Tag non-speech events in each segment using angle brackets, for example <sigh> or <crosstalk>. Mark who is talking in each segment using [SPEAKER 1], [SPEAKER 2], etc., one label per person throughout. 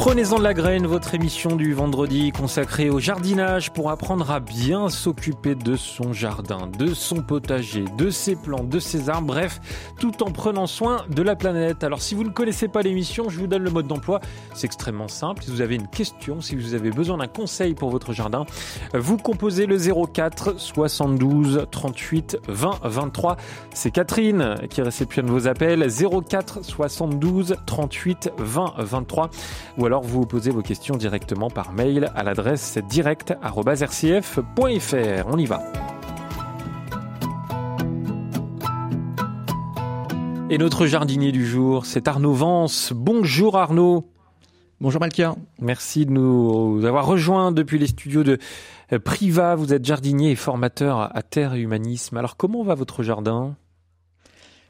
[SPEAKER 1] Prenez-en de la graine, votre émission du vendredi consacrée au jardinage pour apprendre à bien s'occuper de son jardin, de son potager, de ses plantes, de ses arbres, bref, tout en prenant soin de la planète. Alors si vous ne connaissez pas l'émission, je vous donne le mode d'emploi. C'est extrêmement simple. Si vous avez une question, si vous avez besoin d'un conseil pour votre jardin, vous composez le 04 72 38 20 23. C'est Catherine qui réceptionne vos appels 04 72 38 20 23 ou alors vous posez vos questions directement par mail à l'adresse direct.rcf.fr. On y va. Et notre jardinier du jour, c'est Arnaud Vance. Bonjour Arnaud.
[SPEAKER 2] Bonjour Malkia.
[SPEAKER 1] Merci de nous avoir rejoints depuis les studios de Priva. Vous êtes jardinier et formateur à Terre et Humanisme. Alors comment va votre jardin?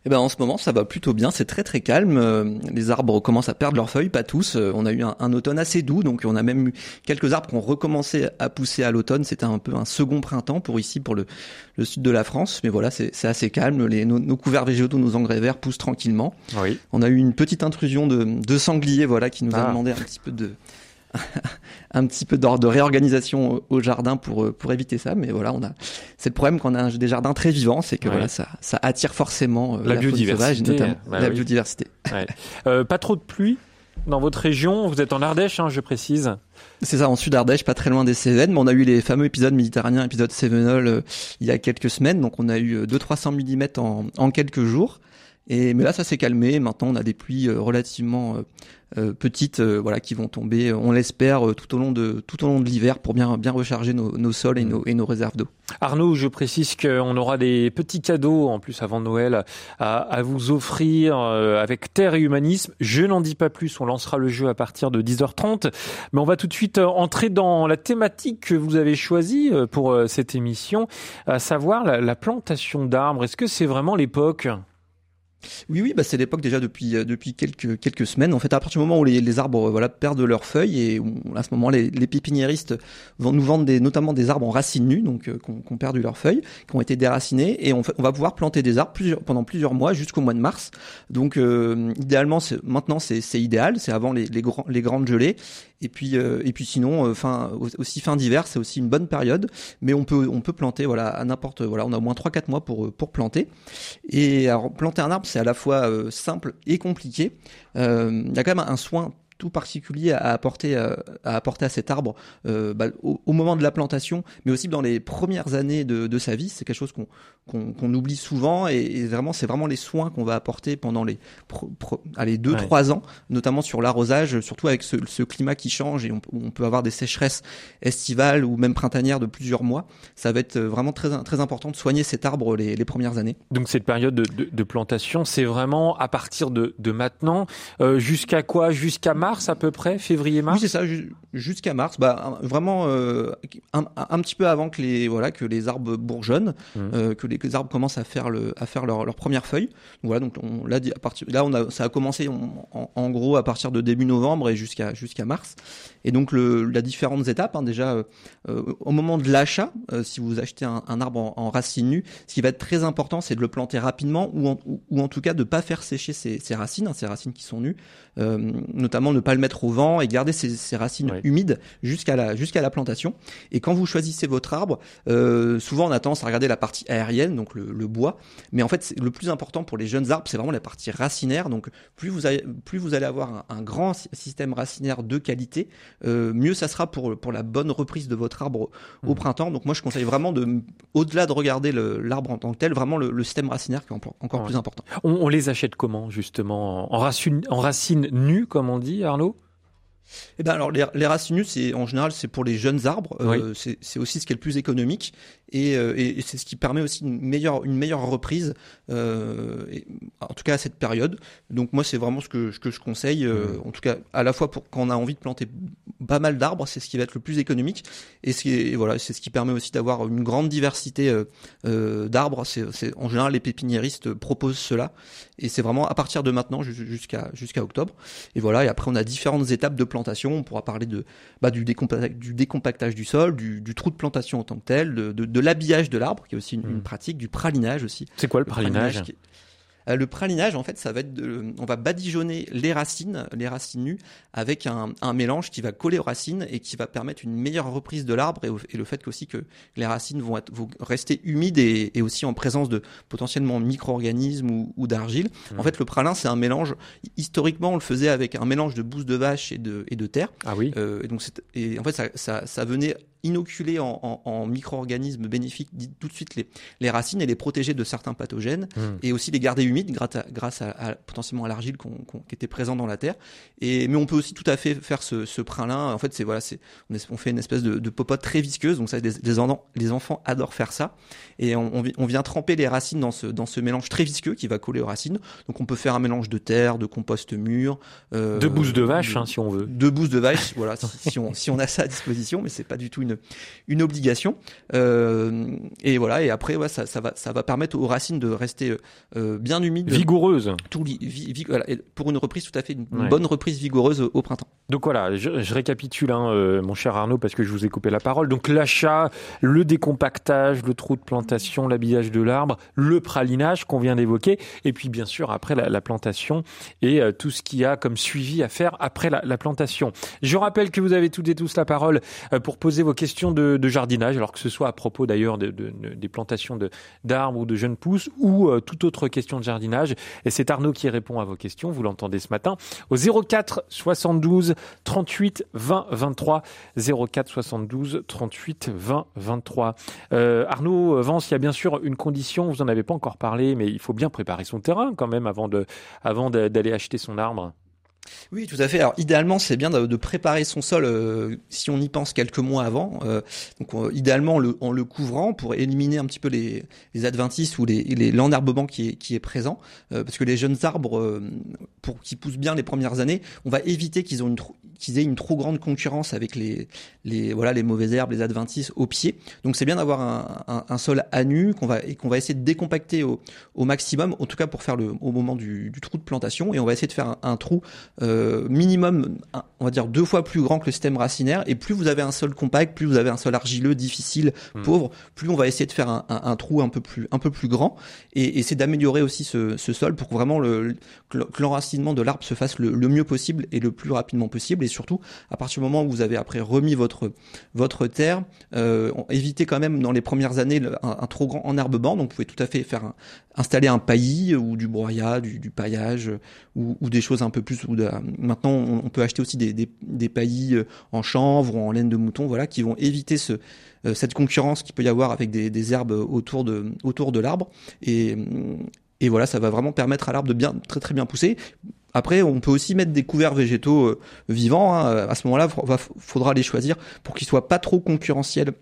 [SPEAKER 2] Eh ben en ce moment ça va plutôt bien, c'est très très calme. Euh, les arbres commencent à perdre leurs feuilles, pas tous. Euh, on a eu un, automne assez doux, donc on a même eu quelques arbres qui ont recommencé à pousser à l'automne. C'était un peu un second printemps pour ici, pour le, le sud de la France. Mais voilà, c'est assez calme. Les, nos, couverts végétaux, nos engrais verts poussent tranquillement.
[SPEAKER 1] Oui.
[SPEAKER 2] On a eu une petite intrusion de, de sangliers, voilà, qui nous a ah. demandé un petit peu de <laughs> un petit peu de réorganisation au jardin pour euh, pour éviter ça mais voilà on a c'est le problème quand on a des jardins très vivants c'est que voilà ça ça attire forcément
[SPEAKER 1] euh, la, biodiversité
[SPEAKER 2] notamment bah la biodiversité
[SPEAKER 1] euh, pas trop de pluie dans votre région vous êtes en Ardèche hein, je précise
[SPEAKER 2] c'est ça, en Sud Ardèche, pas très loin des Cévennes. Mais on a eu les fameux épisodes méditerranéens, épisode Cévenol, il y a quelques semaines. Donc on a eu 200-300 mm en, en quelques jours. Et mais là, ça s'est calmé. Maintenant, on a des pluies relativement euh, petites euh, voilà qui vont tomber on l'espère euh, tout au long de tout au long de l'hiver pour bien bien recharger nos, nos sols et nos, et nos réserves d'eau.
[SPEAKER 1] Arnaud, je précise qu'on aura des petits cadeaux en plus avant Noël à, à vous offrir avec Terre et Humanisme. Je n'en dis pas plus, on lancera le jeu à partir de 10h30, mais on va tout de suite entrer dans la thématique que vous avez choisie pour cette émission, à savoir la, la plantation d'arbres. Est-ce que c'est vraiment l'époque?
[SPEAKER 2] Oui, oui, bah c'est l'époque déjà depuis euh, depuis quelques quelques semaines. En fait, à partir du moment où les, les arbres euh, voilà perdent leurs feuilles et à ce moment les, les pépiniéristes vont nous vendre des notamment des arbres en racines nues, donc euh, qui ont perdu leurs feuilles, qui ont été déracinés, et on, on va pouvoir planter des arbres plusieurs, pendant plusieurs mois jusqu'au mois de mars. Donc idéalement, maintenant c'est idéal, c'est avant les les, grands, les grandes gelées, et puis et puis sinon, fin aussi fin d'hiver, c'est aussi une bonne période, mais on peut on peut planter voilà à n'importe voilà, on a au moins 3-4 mois pour pour planter. Et alors planter un arbre c'est à la fois euh, simple et compliqué. Euh, il y a quand même un soin tout particulier à apporter euh, à apporter à cet arbre euh, bah, au, moment de la plantation, mais aussi dans les premières années de, de sa vie. C'est quelque chose qu'on qu'on oublie souvent et, vraiment c'est vraiment les soins qu'on va apporter pendant les allez deux trois ans, notamment sur l'arrosage, surtout avec ce, ce, climat qui change et on, on, peut avoir des sécheresses estivales ou même printanières de plusieurs mois. Ça va être vraiment très très important de soigner cet arbre les, les premières années.
[SPEAKER 1] Donc cette période de, de, de plantation, c'est vraiment à partir de, de maintenant euh, jusqu'à quoi? Jusqu'à mars? Mars à peu près, février-mars.
[SPEAKER 2] Oui, c'est ça, jusqu'à mars. Bah, vraiment euh, un, un, petit peu avant que les voilà que les arbres bourgeonnent, mmh. euh, que les, arbres commencent à faire le à faire leur, leur première feuille. voilà, donc on dit à partir là on a ça a commencé en, en, gros à partir de début novembre et jusqu'à jusqu'à mars. Et donc le, la différentes étapes hein, déjà euh, au moment de l'achat, si vous achetez un, un arbre en, en, racine nue, ce qui va être très important, c'est de le planter rapidement ou en, ou, en tout cas de pas faire sécher ses, ses racines, hein, ses racines qui sont nues, notamment ne pas le mettre au vent et garder ses, racines humides jusqu'à la, jusqu'à la plantation. Et quand vous choisissez votre arbre, euh, souvent on a tendance à regarder la partie aérienne, donc le, le bois, mais en fait le plus important pour les jeunes arbres, c'est vraiment la partie racinaire. Donc plus vous, allez, plus vous allez avoir un, grand système racinaire de qualité, euh, mieux ça sera pour, pour la bonne reprise de votre arbre au mmh. printemps. Donc moi je conseille vraiment de, au-delà de regarder l'arbre en tant que tel, vraiment le, le système racinaire qui est encore plus important.
[SPEAKER 1] On, on, les achète comment justement? En racine, en racine nue, comme on dit, Arnaud
[SPEAKER 2] eh ben alors les, les en général c'est pour les jeunes arbres. Euh, c'est aussi ce qui est le plus économique et, euh, et, c'est ce qui permet aussi une meilleure une meilleure reprise. Euh, et, en tout cas à cette période. Donc moi c'est vraiment ce que, je conseille. Mmh. En tout cas à la fois pour quand on a envie de planter pas mal d'arbres, c'est ce qui va être le plus économique et, ce qui est, voilà c'est ce qui permet aussi d'avoir une grande diversité d'arbres. En général les pépiniéristes proposent cela et c'est vraiment à partir de maintenant jusqu'à jusqu'à octobre. Et voilà et après on a différentes étapes de plantation. On pourra parler de bah, du, du décompactage du sol, du, trou de plantation en tant que tel, de, de, l'habillage de l'arbre, qui est aussi une, hmm. pratique, du pralinage aussi.
[SPEAKER 1] C'est quoi le, pralinage,
[SPEAKER 2] le pralinage, en fait, ça va être, de, on va badigeonner les racines, les racines nues, avec un, mélange qui va coller aux racines et qui va permettre une meilleure reprise de l'arbre et, le fait aussi que les racines vont, être, vont rester humides et, aussi en présence de potentiellement micro-organismes ou, d'argile. Mmh. En fait, le pralin, c'est un mélange. Historiquement, on le faisait avec un mélange de bouse de vache et de, et de terre.
[SPEAKER 1] Ah oui.
[SPEAKER 2] Euh, et donc, et en fait, ça, ça, ça venait inoculer en, micro-organismes bénéfiques tout de suite les, les, racines et les protéger de certains pathogènes mmh. et aussi les garder humides grâce à, grâce à, potentiellement à l'argile qui était présent dans la terre. Et, mais on peut aussi tout à fait faire ce, ce prin-là. En fait, c'est voilà, c'est on, fait une espèce de, de, popote très visqueuse. Donc ça, les enfants adorent faire ça. Et on, on, vient tremper les racines dans ce, dans ce mélange très visqueux qui va coller aux racines. Donc on peut faire un mélange de terre, de compost mûr,
[SPEAKER 1] euh, de bouse de vache, hein, si on veut.
[SPEAKER 2] De bouse de vache, <laughs> voilà, si, on, si on a ça à disposition, mais c'est pas du tout une une, obligation. Euh, et voilà, et après, ouais, ça, ça, va, ça va permettre aux racines de rester euh, bien humides.
[SPEAKER 1] Vigoureuses.
[SPEAKER 2] Tout, pour une reprise tout à fait, une bonne reprise vigoureuse au printemps.
[SPEAKER 1] Donc voilà, je, récapitule, hein, euh, mon cher Arnaud, parce que je vous ai coupé la parole. Donc l'achat, le décompactage, le trou de plantation, l'habillage de l'arbre, le pralinage qu'on vient d'évoquer, et puis bien sûr après la, plantation et tout ce qu'il y a comme suivi à faire après la, la, plantation. Je rappelle que vous avez toutes et tous la parole pour poser vos questions de de, jardinage, alors que ce soit à propos d'ailleurs de, des plantations d'arbres ou de jeunes pousses ou euh, toute autre question de jardinage. Et c'est Arnaud qui répond à vos questions, vous l'entendez ce matin, au 04 72 38 20 23. 04 72 38 20 23. Arnaud Vance, il y a bien sûr une condition, vous n'en avez pas encore parlé, mais il faut bien préparer son terrain quand même avant d'aller avant acheter son arbre.
[SPEAKER 2] Oui, tout à fait. Alors idéalement, c'est bien de, préparer son sol euh, si on y pense quelques mois avant. Euh, donc idéalement en le couvrant pour éliminer un petit peu les, les adventices ou les l'enherbement qui est qui est présent, euh, parce que les jeunes arbres, pour qu'ils poussent bien les premières années, on va éviter qu'ils ont une qu'ils aient une trop grande concurrence avec les les voilà les mauvaises herbes, les adventices au pied. Donc c'est bien d'avoir un, un, sol à nu qu'on va et qu'on va essayer de décompacter au, au maximum, en tout cas pour faire le au moment du, du trou de plantation, et on va essayer de faire un, un trou euh, minimum, on va dire deux fois plus grand que le système racinaire. Et plus vous avez un sol compact, plus vous avez un sol argileux, difficile, hmm. pauvre, plus on va essayer de faire un, un, trou un peu plus, un peu plus grand. Et, et c'est d'améliorer aussi ce, ce, sol pour que vraiment le, que l'enracinement de l'arbre se fasse le, le, mieux possible et le plus rapidement possible. Et surtout, à partir du moment où vous avez après remis votre votre terre, euh, évitez quand même dans les premières années un, trop grand enherbement. Donc vous pouvez tout à fait faire installer un paillis ou du broyat, du, du paillage ou, ou, des choses un peu plus ou de, maintenant, on, peut acheter aussi des, paillis euh, en chanvre ou en laine de mouton, voilà, qui vont éviter euh, cette concurrence qu'il peut y avoir avec des, herbes autour de, l'arbre. Et, voilà, ça va vraiment permettre à l'arbre de bien, très très bien pousser. Après, on peut aussi mettre des couverts végétaux euh, vivants. Hein. À ce moment-là, il faudra les choisir pour qu'ils soient pas trop concurrentiels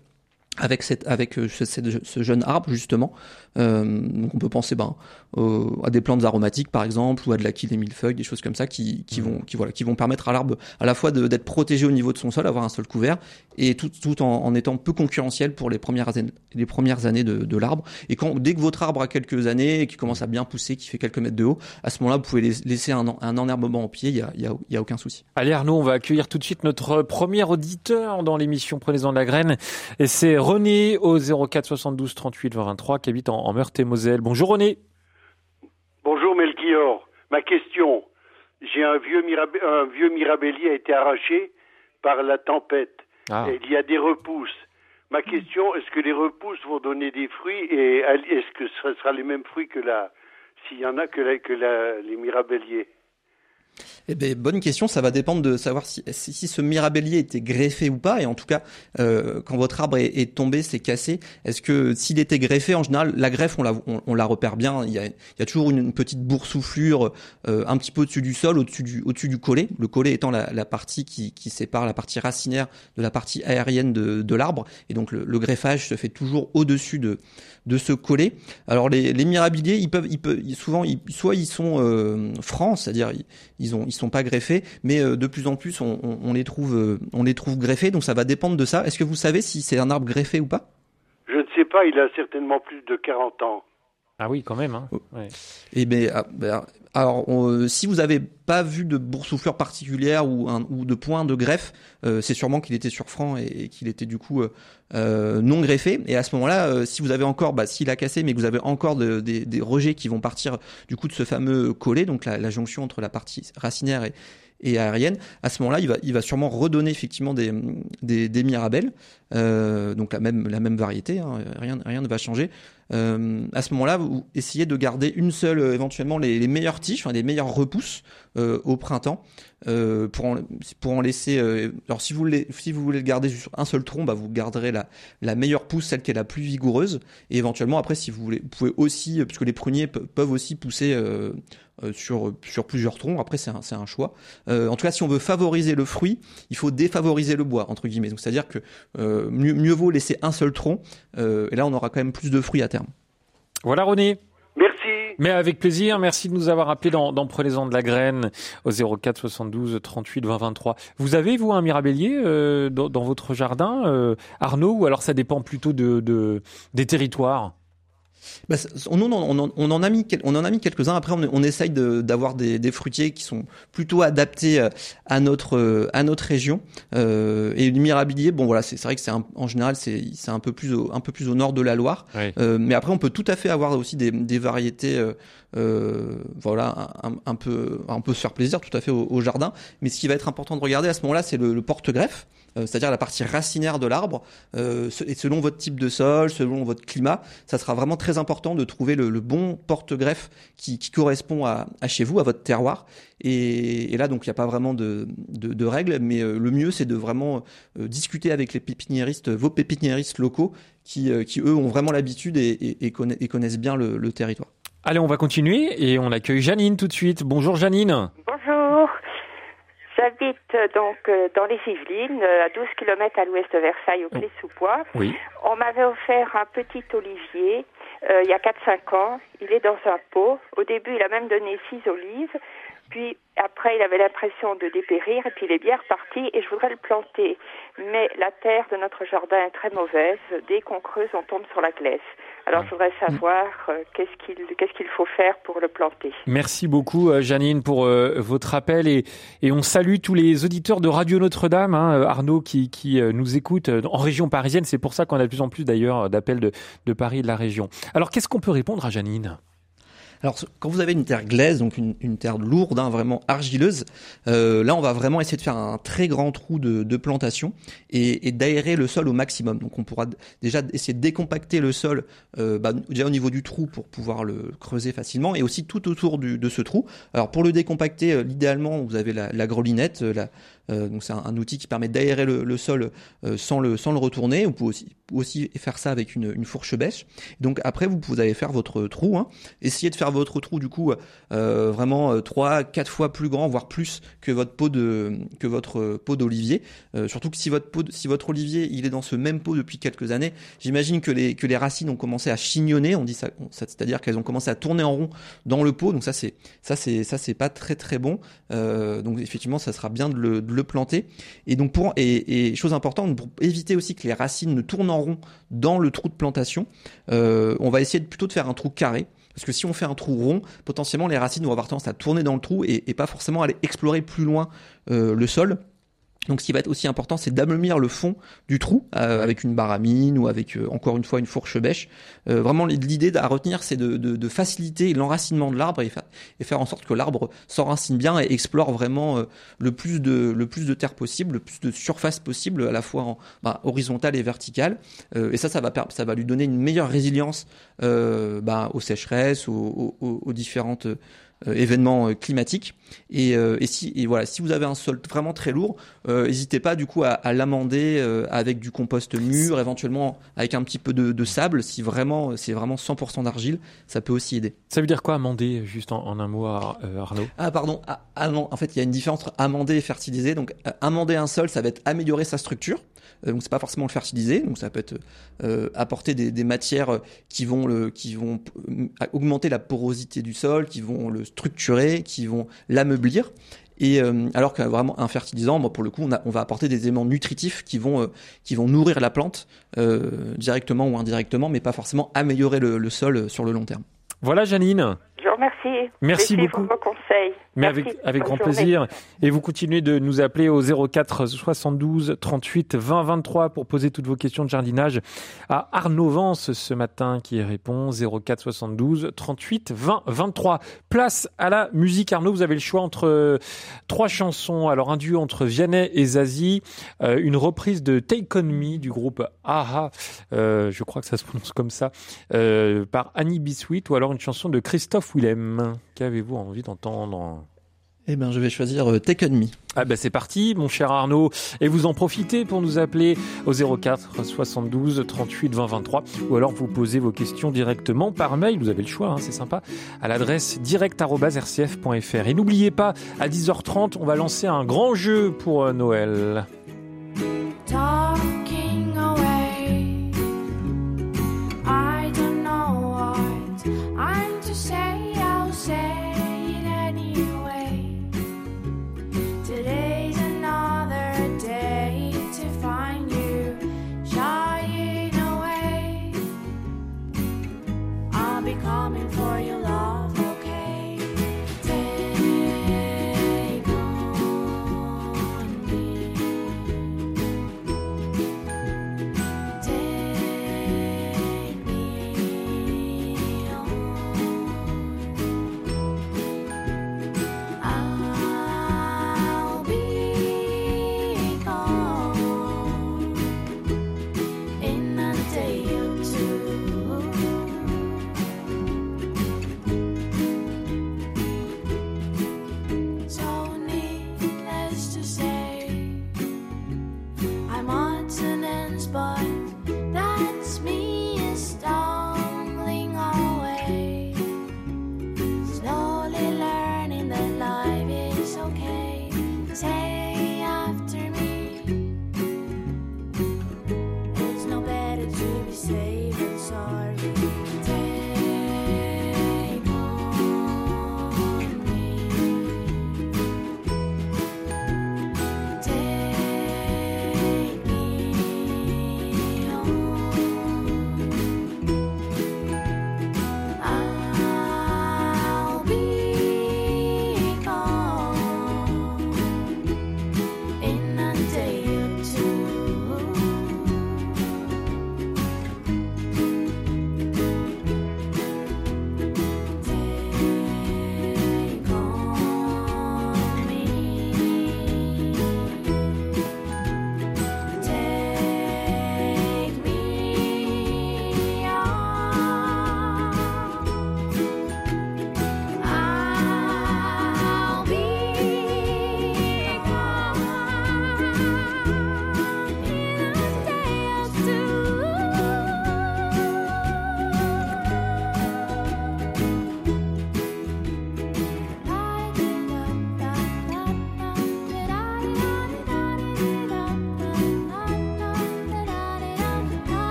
[SPEAKER 2] avec ce, jeune arbre justement donc on peut penser ben, à des plantes aromatiques par exemple ou à de la quille des millefeuilles, des choses comme ça qui, qui mmh. vont qui voilà qui vont permettre à l'arbre à la fois d'être protégé au niveau de son sol, avoir un sol couvert et tout, tout en, en, étant peu concurrentiel pour les premières années, les premières années de, de l'arbre. Et quand dès que votre arbre a quelques années et qui commence à bien pousser, qui fait quelques mètres de haut, à ce moment-là vous pouvez laisser un, un enherbement au pied, il y a, y, a, y a aucun souci.
[SPEAKER 1] Allez Arnaud, on va accueillir tout de suite notre premier auditeur dans l'émission Prenez-en de la graine et c'est René au 04 72 38 23 qui habite en, en Meurthe-et-Moselle. Bonjour René.
[SPEAKER 3] Bonjour Melchior. Ma question, j'ai un vieux, un vieux mirabellier a été arraché par la tempête. Ah. il y a des repousses. Ma question, est-ce que les repousses vont donner des fruits et est-ce que ce sera les mêmes fruits que la, s'il y en a que, que les mirabelliers?
[SPEAKER 2] Eh bien, bonne question. Ça va dépendre de savoir si, si, ce mirabellier était greffé ou pas. Et en tout cas, euh, quand votre arbre est, tombé, c'est cassé. Est-ce que s'il était greffé, en général, la greffe, on la, on, la repère bien. Il y a, il y a toujours une, petite boursouflure euh, un petit peu au-dessus du sol, au-dessus du, au-dessus du collet. Le collet étant la, la partie qui, qui, sépare la partie racinaire de la partie aérienne de, de l'arbre. Et donc, le, le, greffage se fait toujours au-dessus de, de ce collet. Alors, les, les mirabiliers, ils peuvent, ils peuvent, souvent, ils, soit ils sont euh, francs, c'est-à-dire ils ils ont ils sont pas greffés, mais euh, de plus en plus on, les trouve euh, on les trouve greffés, donc ça va dépendre de ça. Est-ce que vous savez si c'est un arbre greffé ou pas?
[SPEAKER 3] Je ne sais pas, il a certainement plus de 40 ans.
[SPEAKER 1] Ah oui, quand même. Hein. Oh.
[SPEAKER 2] Et ben, ah, ben alors, si vous n'avez pas vu de boursouflure particulière ou, un, ou de point de greffe, euh, c'est sûrement qu'il était sur franc et, qu'il était du coup euh, euh, non greffé. Et à ce moment-là, si vous avez encore, bah, s'il a cassé, mais que vous avez encore des, rejets qui vont partir du coup de ce fameux collet, donc la, la jonction entre la partie racinaire et, et aérienne, à ce moment-là, il va, il va sûrement redonner effectivement des, des, des mirabelles, euh, donc la même, la même variété, hein, rien, rien ne va changer. Euh, à ce moment-là, vous essayez de garder une seule, euh, éventuellement les, meilleures tiges, enfin les meilleures repousses euh, au printemps, euh, pour, en, pour en laisser. Euh, alors si vous voulez, si vous voulez le garder sur un seul tronc, bah vous garderez la, la meilleure pousse, celle qui est la plus vigoureuse, et éventuellement après, si vous voulez, vous pouvez aussi, puisque les pruniers peuvent aussi pousser euh, sur, sur plusieurs troncs. Après, c'est un, un, choix. Euh, en tout cas, si on veut favoriser le fruit, il faut défavoriser le bois, entre guillemets. Donc, c'est-à-dire que euh, mieux, mieux, vaut laisser un seul tronc, et là, on aura quand même plus de fruits à terme.
[SPEAKER 1] Voilà, René. Mais avec plaisir, merci de nous avoir appelé dans, dans Prenez-en de la graine au 04 72 38 20 23. Vous avez, vous, un mirabellier dans, dans, votre jardin, Arnaud, ou alors ça dépend plutôt de, de des territoires?
[SPEAKER 2] Bah, on, on, on, en a mis, on en a mis quelques-uns. Après, on, essaye d'avoir des, des, fruitiers qui sont plutôt adaptés euh, à notre euh, à notre région. Euh, et le mirabilier, bon voilà, c'est vrai que c'est en général c'est un peu plus au, un peu plus au nord de la Loire. Euh, mais après, on peut tout à fait avoir aussi des, des variétés, euh, voilà, un, un, peu un peu se faire plaisir tout à fait au, jardin. Mais ce qui va être important de regarder à ce moment-là, c'est le, le porte-greffe. Euh, c'est-à-dire la partie racinaire de l'arbre. Euh, et selon votre type de sol, selon votre climat, ça sera vraiment très important de trouver le, bon porte-greffe qui, correspond à, chez vous, à votre terroir. Et, là, donc, il n'y a pas vraiment de, règles, mais euh, le mieux, c'est de vraiment discuter avec les pépiniéristes, vos pépiniéristes locaux, qui, eux ont vraiment l'habitude et, connaissent bien le territoire.
[SPEAKER 1] Allez, on va continuer et on accueille Janine tout de suite. Bonjour Janine.
[SPEAKER 4] Bonjour. J'habite euh, donc euh, dans les Yvelines, euh, à 12 km à l'ouest de Versailles, au Clé-sous-Bois.
[SPEAKER 1] Oui.
[SPEAKER 4] On m'avait offert un petit olivier il y a 4-5 ans. Il est dans un pot. Au début, il a même donné 6 olives. Puis après, il avait l'impression de dépérir et puis il est bien reparti et je voudrais le planter. Mais la terre de notre jardin est très mauvaise. Dès qu'on creuse, on tombe sur la glaise. Alors, je voudrais savoir euh, qu'est-ce qu'il qu'est-ce qu'il faut faire pour le planter.
[SPEAKER 1] Merci beaucoup, euh, Janine, pour euh, votre appel et, et on salue tous les auditeurs de Radio Notre-Dame, hein, Arnaud, qui, qui nous écoute en région parisienne. C'est pour ça qu'on a de plus en plus d'ailleurs d'appels de, de Paris et de la région. Alors, qu'est-ce qu'on peut répondre à Janine?
[SPEAKER 2] Alors, quand vous avez une terre glaise, donc une, terre lourde, hein, vraiment argileuse, euh, là, on va vraiment essayer de faire un très grand trou de, plantation et, d'aérer le sol au maximum. Donc, on pourra déjà essayer de décompacter le sol euh, bah, déjà au niveau du trou pour pouvoir le creuser facilement et aussi tout autour de ce trou. Alors, pour le décompacter, euh, idéalement, vous avez la, la grelinette, donc c'est un, outil qui permet d'aérer le, sol euh, sans le sans le retourner. Vous pouvez aussi aussi faire ça avec une, fourche bêche. Donc après vous, allez faire votre trou. Hein. Essayez de faire votre trou du coup euh, vraiment trois quatre fois plus grand, voire plus que votre pot de que votre pot d'olivier. surtout que si votre pot si votre olivier il est dans ce même pot depuis quelques années, j'imagine que les que les racines ont commencé à chignonner. On dit ça, c'est-à-dire qu'elles ont commencé à tourner en rond dans le pot. Donc ça c'est ça c'est ça c'est pas très très bon. donc effectivement ça sera bien de le planter. Et donc pour et, chose importante pour éviter aussi que les racines ne tournent en rond dans le trou de plantation, euh, on va essayer de, plutôt de faire un trou carré. Parce que si on fait un trou rond, potentiellement les racines vont avoir tendance à tourner dans le trou et, pas forcément aller explorer plus loin euh, le sol. Donc, ce qui va être aussi important, c'est d'amemir le fond du trou euh, avec une baramine ou avec euh, encore une fois une fourche bêche. Euh, vraiment, l'idée à retenir, c'est de, de, de, faciliter l'enracinement de l'arbre et, et, faire en sorte que l'arbre s'enracine bien et explore vraiment le plus de le plus de terre possible, le plus de surface possible, à la fois en, bah, horizontale et verticale. et ça, ça va ça va lui donner une meilleure résilience bah, aux sécheresses, aux, aux, aux différentes euh, événements euh, climatiques. Et, euh, et, si et voilà, si vous avez un sol vraiment très lourd, n'hésitez pas du coup à, à l'amender avec du compost mûr, éventuellement avec un petit peu de, de sable. Si vraiment c'est vraiment 100% d'argile, ça peut aussi aider.
[SPEAKER 1] Ça veut dire quoi amender juste en, en un mot, Arnaud?
[SPEAKER 2] Ah pardon, ah, en fait il y a une différence entre amender et fertiliser. Donc amender un sol, ça va être améliorer sa structure. Euh, donc c'est pas forcément le fertiliser, donc ça peut être euh, apporter des, des, matières qui vont le, qui vont euh, augmenter la porosité du sol, qui vont le structurer, qui vont l'ameublir. Et euh, alors que vraiment un fertilisant, pour le coup, on, va apporter des éléments nutritifs qui vont euh, qui vont nourrir la plante euh, directement ou indirectement, mais pas forcément améliorer le, le sol sur le long terme.
[SPEAKER 5] Voilà Janine.
[SPEAKER 4] Remercie.
[SPEAKER 5] Merci beaucoup.
[SPEAKER 4] Vos conseils.
[SPEAKER 5] Mais avec, avec grand plaisir. Et vous continuez de nous appeler au 04 72 38 20 23 pour poser toutes vos questions de jardinage à Arnaud Vance ce matin qui répond 04 72 38 20 23. Place à la musique. Arnaud, vous avez le choix entre euh, trois chansons. Alors un duo entre Vianney et Zazie, euh, une reprise de Take On Me du groupe AHA, euh, je crois que ça se prononce comme ça, par Annie Bisweet ou alors une chanson de Christophe Qu'avez-vous envie d'entendre?
[SPEAKER 2] Eh bien, je vais choisir euh, Take On Me.
[SPEAKER 5] Ah ben c'est parti, mon cher Arnaud. Et vous en profitez pour nous appeler au 04 72 38 20 23 ou alors vous posez vos questions directement par mail. Vous avez le choix, hein, c'est sympa. À l'adresse direct@rcf.fr. Et n'oubliez pas, à 10h30, on va lancer un grand jeu pour euh, Noël.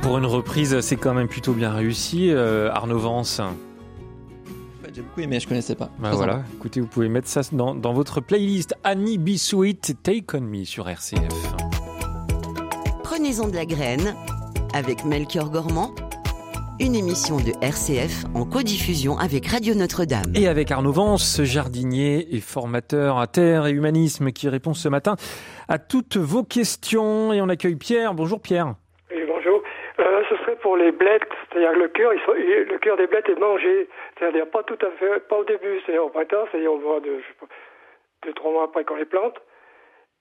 [SPEAKER 5] Pour une reprise, c'est quand même plutôt bien réussi, euh, Arnaud Vance.
[SPEAKER 2] J'ai beaucoup aimé, je connaissais pas.
[SPEAKER 5] Bah voilà, écoutez, vous pouvez mettre ça dans, dans votre playlist Annie Be Sweet, Take On Me sur RCF.
[SPEAKER 6] Prenez-en de la graine avec Melchior Gormand une émission de RCF en codiffusion avec Radio Notre-Dame.
[SPEAKER 5] Et avec Arnaud Vance, jardinier et formateur à terre et humanisme qui répond ce matin à toutes vos questions. Et on accueille Pierre. Bonjour Pierre
[SPEAKER 7] pour les blettes, c'est-à-dire le cœur, le cœur des blettes est mangé, c'est-à-dire pas tout à fait, pas au début, c'est-à-dire au printemps, c'est-à-dire on voit de, deux, trois mois après qu'on les plante,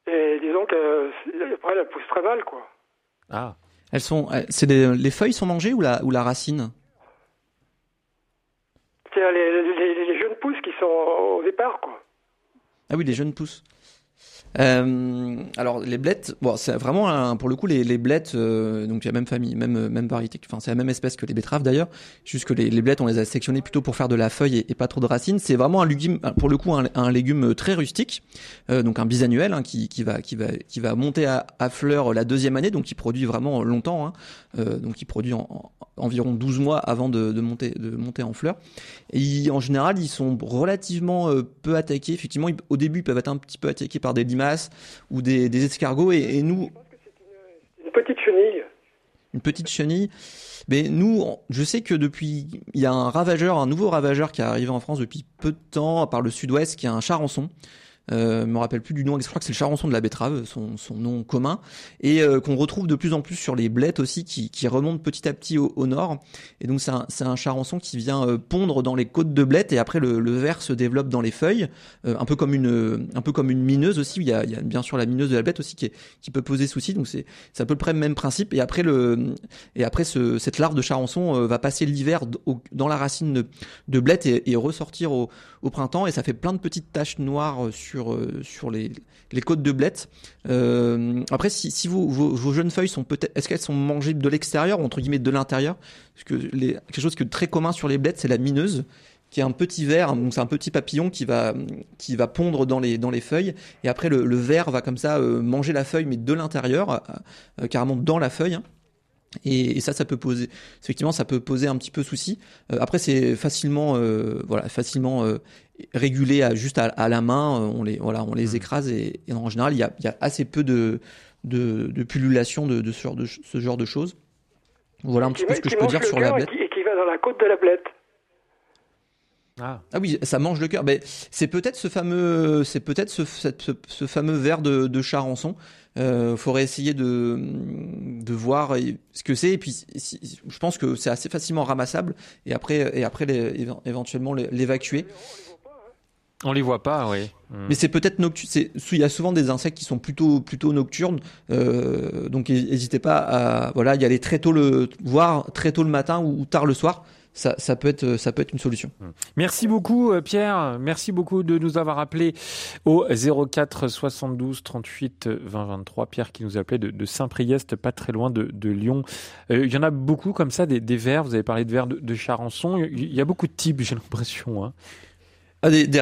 [SPEAKER 7] et disons qu'après elles poussent très mal, quoi.
[SPEAKER 2] Ah. Elles sont, euh, c'est les feuilles sont mangées ou la, ou la racine?
[SPEAKER 7] C'est les, les, jeunes pousses qui sont au départ, quoi.
[SPEAKER 2] Ah oui, les jeunes pousses. Euh, alors les blettes, c'est vraiment pour le coup les, blettes, euh, donc il y a même famille, même même variété, enfin c'est la même espèce que les betteraves d'ailleurs, juste que les, blettes on les a sectionnées plutôt pour faire de la feuille et, pas trop de racines. C'est vraiment un légume, pour le coup un, légume très rustique, euh, donc un bisannuel hein, qui, va qui va qui va monter à, fleur la deuxième année, donc il produit vraiment longtemps, hein, donc il produit en, environ 12 mois avant de, monter de monter en fleur. Et en général ils sont relativement peu attaqués. Effectivement, au début ils peuvent être un petit peu attaqués par des ou des, escargots. Et, nous.
[SPEAKER 7] Une petite chenille.
[SPEAKER 2] Une petite chenille. Mais nous, je sais que depuis, il y a un ravageur, un nouveau ravageur qui est arrivé en France depuis peu de temps, par le sud-ouest, qui est un charançon euh, me rappelle plus du nom, je crois que c'est le charançon de la betterave, son, son nom commun, et euh, qu'on retrouve de plus en plus sur les blettes aussi, qui, qui remontent petit à petit au, nord. Et donc c'est un, un, charançon qui vient euh, pondre dans les côtes de blettes, et après le, le verre se développe dans les feuilles, euh, un peu comme une, un peu comme une mineuse aussi. Il y a, il y a bien sûr la mineuse de la blette aussi qui, est, qui peut poser souci. Donc c'est, à peu près le même principe. Et après le, et après ce, cette larve de charançon va passer l'hiver dans la racine de, de et, et ressortir au, au printemps, et ça fait plein de petites taches noires sur sur, euh, sur les, les côtes de blettes. Euh, après, si, vous, vos, jeunes feuilles sont peut-être, est-ce qu'elles sont mangées de l'extérieur ou entre guillemets de l'intérieur? Parce que quelque chose qui est très commun sur les blettes, c'est la mineuse qui est un petit ver, donc c'est un petit papillon qui va qui va pondre dans les dans les feuilles et après le, le ver va comme ça euh, manger la feuille mais de l'intérieur, carrément dans la feuille. Et, ça, ça peut poser, effectivement, ça peut poser un petit peu souci. après, c'est facilement, voilà, facilement régulés à, juste à, la main, euh, on les, voilà, on les mmh. écrase et, en général, il y a, y a, assez peu de, de, de pullulation de, de, ce genre de ce genre de choses. Voilà un petit peu ce que je peux dire sur la blette.
[SPEAKER 7] Et qui, va dans la côte de la blette.
[SPEAKER 2] Ah. ah. oui, ça mange le cœur. Mais c'est peut-être ce fameux, c'est peut-être ce, ce, fameux verre de, de charançon. Euh, faudrait essayer de, de voir ce que c'est. Et puis, je pense que c'est assez facilement ramassable. Et après, et après les, éventuellement l'évacuer.
[SPEAKER 1] On les voit pas, oui.
[SPEAKER 2] Hmm. Mais c'est peut-être nocturne. Il y a souvent des insectes qui sont plutôt plutôt nocturnes, euh, donc n'hésitez pas à voilà y aller très tôt le voire très tôt le matin ou, tard le soir. Ça, ça, peut être ça peut être une solution. Hmm.
[SPEAKER 1] Merci beaucoup euh, Pierre, merci beaucoup de nous avoir appelé au 04 72 38 20 23. Pierre qui nous appelait de, Saint-Priest, pas très loin de, Lyon. Euh, il y en a beaucoup comme ça des, des vers. Vous avez parlé de vers de, de Charançon. Il y a beaucoup de types, j'ai l'impression. Hein.
[SPEAKER 2] Ah, des, des,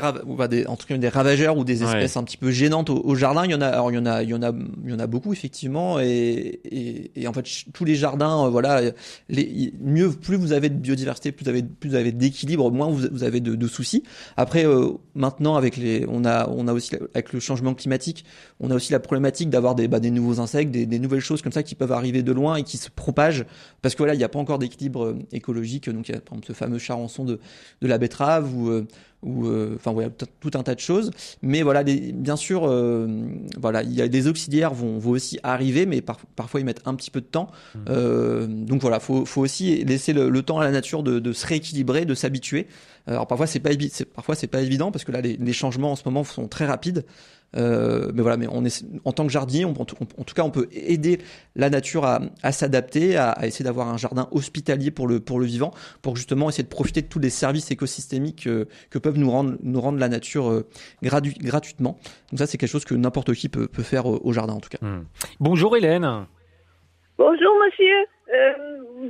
[SPEAKER 2] des, en tout cas des ravageurs ou des espèces un petit peu gênantes au, jardin. Il y en a alors il y en a il y en a il y en a beaucoup effectivement. Et, et, et en fait tous les jardins euh, voilà les, mieux plus vous avez de biodiversité plus vous avez plus vous avez d'équilibre moins vous, vous avez de, de, soucis. Après euh, maintenant avec les on a on a aussi avec le changement climatique on a aussi la problématique d'avoir des bah, des nouveaux insectes des, des, nouvelles choses comme ça qui peuvent arriver de loin et qui se propagent. Parce que voilà il n'y a pas encore d'équilibre euh, écologique. Donc il y a par exemple ce fameux charançon de de la betterave ou ou euh, enfin voilà tout un tas de choses. Mais voilà bien sûr euh, voilà il y a des auxiliaires vont, vont aussi arriver mais parfois ils mettent un petit peu de temps. Mmh. euh, donc voilà faut faut aussi laisser le, temps à la nature de, de se rééquilibrer de s'habituer. Alors parfois c'est pas parfois c'est pas évident parce que là les, les changements en ce moment sont très rapides euh, mais voilà, mais on est en tant que jardinier, en tout cas, on peut aider la nature à, à s'adapter, à, à, essayer d'avoir un jardin hospitalier pour le pour le vivant, pour justement essayer de profiter de tous les services écosystémiques euh, que peuvent nous rendre nous rendre la nature euh, gratuitement. Donc ça, c'est quelque chose que n'importe qui peut, peut faire au jardin en tout cas.
[SPEAKER 1] Hmm. Bonjour Hélène.
[SPEAKER 8] Bonjour monsieur.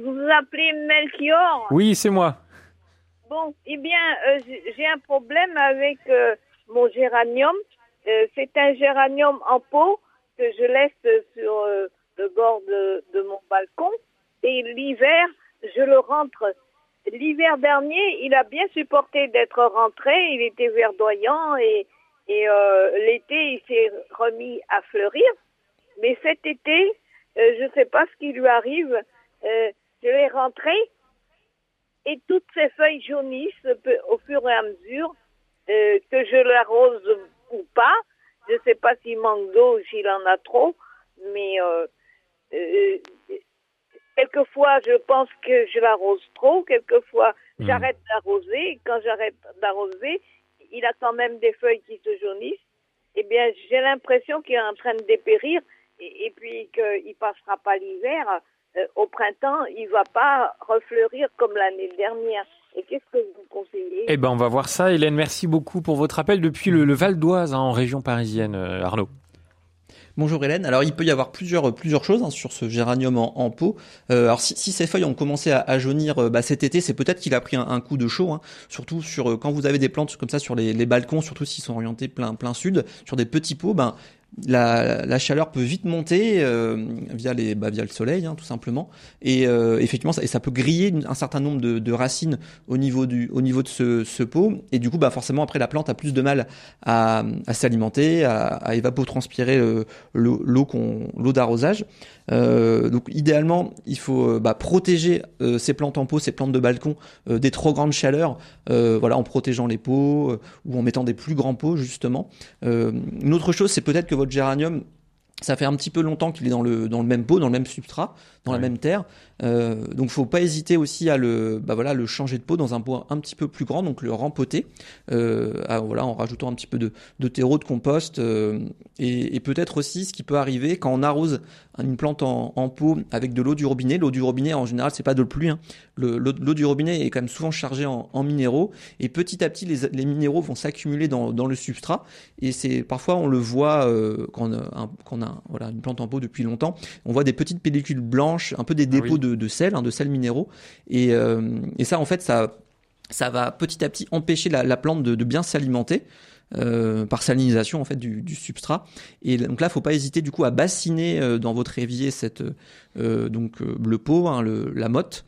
[SPEAKER 8] vous vous appelez Melchior
[SPEAKER 1] Oui, c'est moi.
[SPEAKER 8] Bon, eh bien, j'ai un problème avec mon géranium. Euh, c'est un géranium en pot que je laisse sur euh, le bord de, mon balcon. Et l'hiver, je le rentre. L'hiver dernier, il a bien supporté d'être rentré. Il était verdoyant et, euh, l'été, il s'est remis à fleurir. Mais cet été, je ne sais pas ce qui lui arrive. je l'ai rentré et toutes ses feuilles jaunissent au fur et à mesure que je l'arrose ou pas. Je ne sais pas s'il manque d'eau, s'il en a trop, mais euh, euh, quelquefois je pense que je l'arrose trop, quelquefois hmm. j'arrête d'arroser. Quand j'arrête d'arroser, il a quand même des feuilles qui se jaunissent. Eh bien, j'ai l'impression qu'il est en train de dépérir et, puis qu'il passera pas l'hiver. Euh, au printemps, il va pas refleurir comme l'année dernière. Et qu'est-ce que vous conseillez?
[SPEAKER 1] Eh ben, on va voir ça. Hélène, merci beaucoup pour votre appel depuis le, Val d'Oise, hein, en région parisienne, euh, Arnaud.
[SPEAKER 2] Bonjour Hélène. Alors il peut y avoir plusieurs plusieurs choses hein, sur ce géranium en, pot. Euh, alors si, si, ces feuilles ont commencé à, à jaunir euh, bah, cet été, c'est peut-être qu'il a pris un, coup de chaud. Hein. surtout sur euh, quand vous avez des plantes comme ça sur les, les balcons, surtout s'ils sont orientés plein plein sud, sur des petits pots, ben la, chaleur peut vite monter euh, via les bah, via le soleil hein, tout simplement. Et euh, effectivement ça, peut griller un certain nombre de, racines au niveau de ce, pot. Et du coup bah forcément après la plante a plus de mal à, s'alimenter à, évapotranspirer euh, l'eau d'arrosage. Donc idéalement, il faut bah, protéger ces plantes en pot, ces plantes de balcon des trop grandes chaleurs, voilà, en protégeant les pots ou en mettant des plus grands pots justement. une autre chose, c'est peut-être que votre géranium ça fait un petit peu longtemps qu'il est dans le dans le même pot, dans le même substrat, dans la même terre. Euh, donc, faut pas hésiter aussi à le, bah voilà, le changer de pot dans un pot un petit peu plus grand, donc le rempoter, euh, voilà, en rajoutant un petit peu de, de terreau, de compost, euh, et, et peut-être aussi ce qui peut arriver quand on arrose une plante en, en pot avec de l'eau du robinet. L'eau du robinet, en général, c'est pas de pluie. Hein. L'eau du robinet est quand même souvent chargée en, en minéraux, et petit à petit, les, les minéraux vont s'accumuler dans, dans le substrat. Et c'est parfois on le voit euh, quand on a, quand on a voilà une plante en pot depuis longtemps, on voit des petites pellicules blanches, un peu des ah dépôts de de, sel, hein, de sel minéraux. Et, euh, et, ça, en fait, ça, ça va petit à petit empêcher la, plante de, de bien s'alimenter. Euh, par salinisation en fait du, substrat. Et donc là, faut pas hésiter du coup à bassiner euh, dans votre évier cette euh, donc le pot, hein, le, la motte,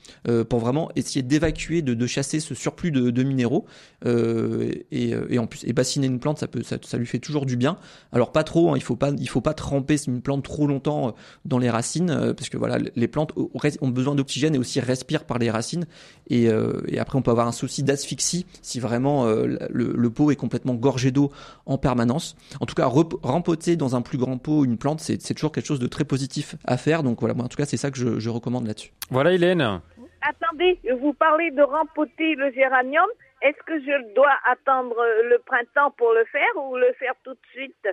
[SPEAKER 2] pour vraiment essayer d'évacuer, de, chasser ce surplus de, minéraux. Et, en plus, et bassiner une plante, ça peut, ça, ça lui fait toujours du bien. Alors pas trop, hein, il faut pas, il faut pas tremper une plante trop longtemps dans les racines, parce que voilà, les plantes ont besoin d'oxygène et aussi respirent par les racines. Et, et après, on peut avoir un souci d'asphyxie si vraiment le, le, pot est complètement gorgé d'eau en permanence. En tout cas, rempoter dans un plus grand pot une plante, c'est toujours quelque chose de très positif à faire. Donc voilà, moi en tout c'est ça que je, recommande là-dessus.
[SPEAKER 1] Voilà, Hélène.
[SPEAKER 8] Attendez, vous parlez de rempoter le géranium. Est-ce que je dois attendre le printemps pour le faire ou le faire tout de suite?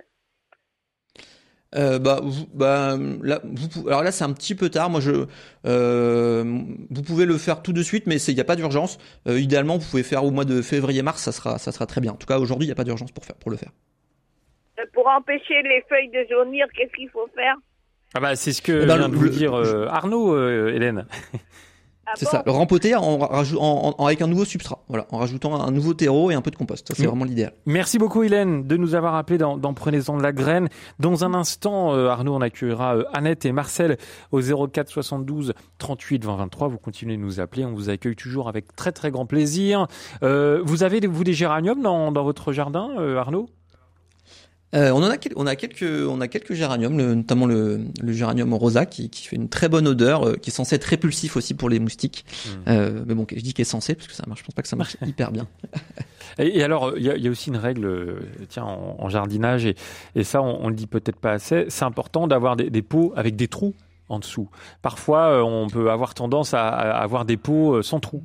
[SPEAKER 2] Euh, bah, bah, là, vous, alors là, c'est un petit peu tard. Moi, je, euh, vous pouvez le faire tout de suite, mais il n'y a pas d'urgence. Euh, idéalement, vous pouvez faire au mois de février-mars, ça sera, ça sera très bien. En tout cas, aujourd'hui, il n'y a pas d'urgence pour faire, pour le faire.
[SPEAKER 8] Pour empêcher les feuilles de jaunir, qu'est-ce qu'il faut faire?
[SPEAKER 1] Ah bah c'est ce que eh ben, vient de vous dire euh, Arnaud, euh, Hélène. <laughs>
[SPEAKER 2] Ah c'est ça, le rempoter en, en, avec un nouveau substrat, voilà, en rajoutant un nouveau terreau et un peu de compost. C'est mm. vraiment l'idéal.
[SPEAKER 1] Merci beaucoup Hélène de nous avoir appelé dans, dans Prenez-en de la graine. Dans un instant, euh, Arnaud, on accueillera Annette et Marcel au 04 72 38 20 23. Vous continuez de nous appeler, on vous accueille toujours avec très très grand plaisir. vous avez vous des géraniums dans, dans votre jardin, Arnaud?
[SPEAKER 2] Euh, on en a, on a quelques, on a quelques géraniums, notamment le, le géranium rosa qui, qui, fait une très bonne odeur, euh, qui est censé être répulsif aussi pour les moustiques. Hmm. Euh, mais bon, je dis qu'il est censé parce que ça marche. Je pense pas que ça marche <laughs> hyper bien. <laughs>
[SPEAKER 1] et, alors, il y a, y a, aussi une règle, tiens, en, jardinage et, et, ça, on, on le dit peut-être pas assez. C'est important d'avoir des, des, pots avec des trous en dessous. Parfois, on peut avoir tendance à, à avoir des pots sans trous.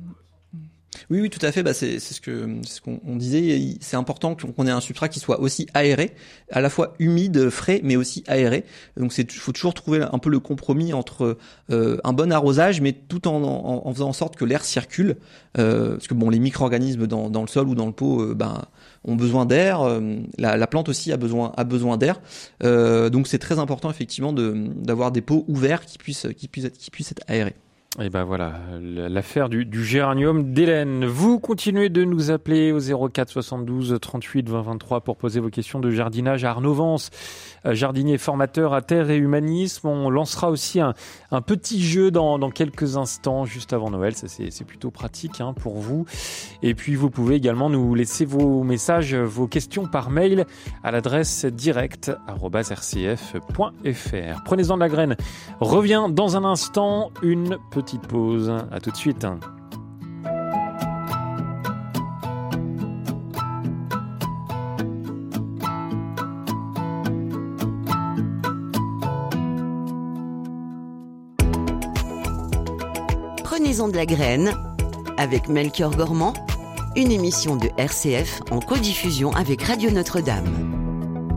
[SPEAKER 2] Oui, oui, tout à fait. Bah, c'est ce que ce qu'on disait. C'est important qu'on ait un substrat qui soit aussi aéré, à la fois humide, frais, mais aussi aéré. Donc, c'est faut toujours trouver un peu le compromis entre euh, un bon arrosage, mais tout en, en, faisant en sorte que l'air circule, euh, parce que bon, les micro-organismes dans, dans, le sol ou dans le pot, euh, ben ont besoin d'air. Euh, la, la, plante aussi a besoin a besoin d'air. donc, c'est très important effectivement d'avoir des pots ouverts qui puissent qui puissent être, qui puissent être aérés.
[SPEAKER 1] Et ben voilà, l'affaire du, du, géranium d'Hélène. Vous continuez de nous appeler au 04 72 38 20 23 pour poser vos questions de jardinage à Arnaud Vance, euh, jardinier formateur à terre et humanisme. On lancera aussi un, petit jeu dans, dans, quelques instants, juste avant Noël. Ça c'est plutôt pratique hein, pour vous. Et puis vous pouvez également nous laisser vos messages, vos questions par mail à l'adresse direct@rcf.fr. Prenez-en de la graine. Revient dans un instant une petite petite pause. À tout de suite.
[SPEAKER 6] Prenez-en de la graine avec Melchior Gormand, une émission de RCF en codiffusion avec Radio Notre-Dame.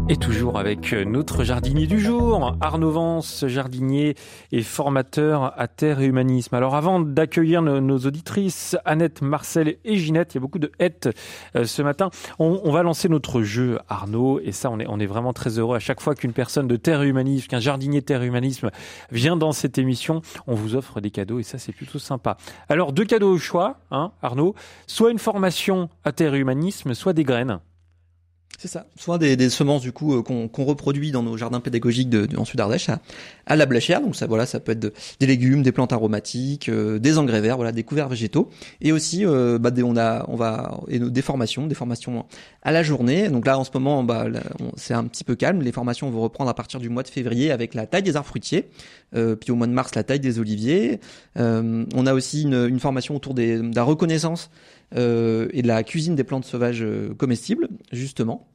[SPEAKER 1] Et toujours avec notre jardinier du jour, Arnaud Vance, jardinier et formateur à terre et humanisme. Alors avant d'accueillir nos, auditrices, Annette, Marcel et Ginette, il y a beaucoup de hêtes euh, ce matin, on, va lancer notre jeu Arnaud et ça on est, on est vraiment très heureux à chaque fois qu'une personne de terre et humanisme, qu'un jardinier terre et humanisme vient dans cette émission, on vous offre des cadeaux et ça c'est plutôt sympa. Alors deux cadeaux au choix, hein, Arnaud, soit une formation à terre et humanisme, soit des graines.
[SPEAKER 2] C'est ça. Soit des, des, semences du coup euh, qu'on reproduit dans nos jardins pédagogiques de, en Sud-Ardèche à, à, la blachère. Donc ça, voilà, ça peut être des légumes, des plantes aromatiques, euh, des engrais verts, voilà, des couverts végétaux, et aussi euh, bah, des, on a, on va et des formations, des formations à la journée. Donc là, en ce moment, bah, c'est un petit peu calme. Les formations vont reprendre à partir du mois de février avec la taille des arbres fruitiers, puis au mois de mars la taille des oliviers. on a aussi une, une formation autour de la reconnaissance euh, et de la cuisine des plantes sauvages euh, comestibles, justement.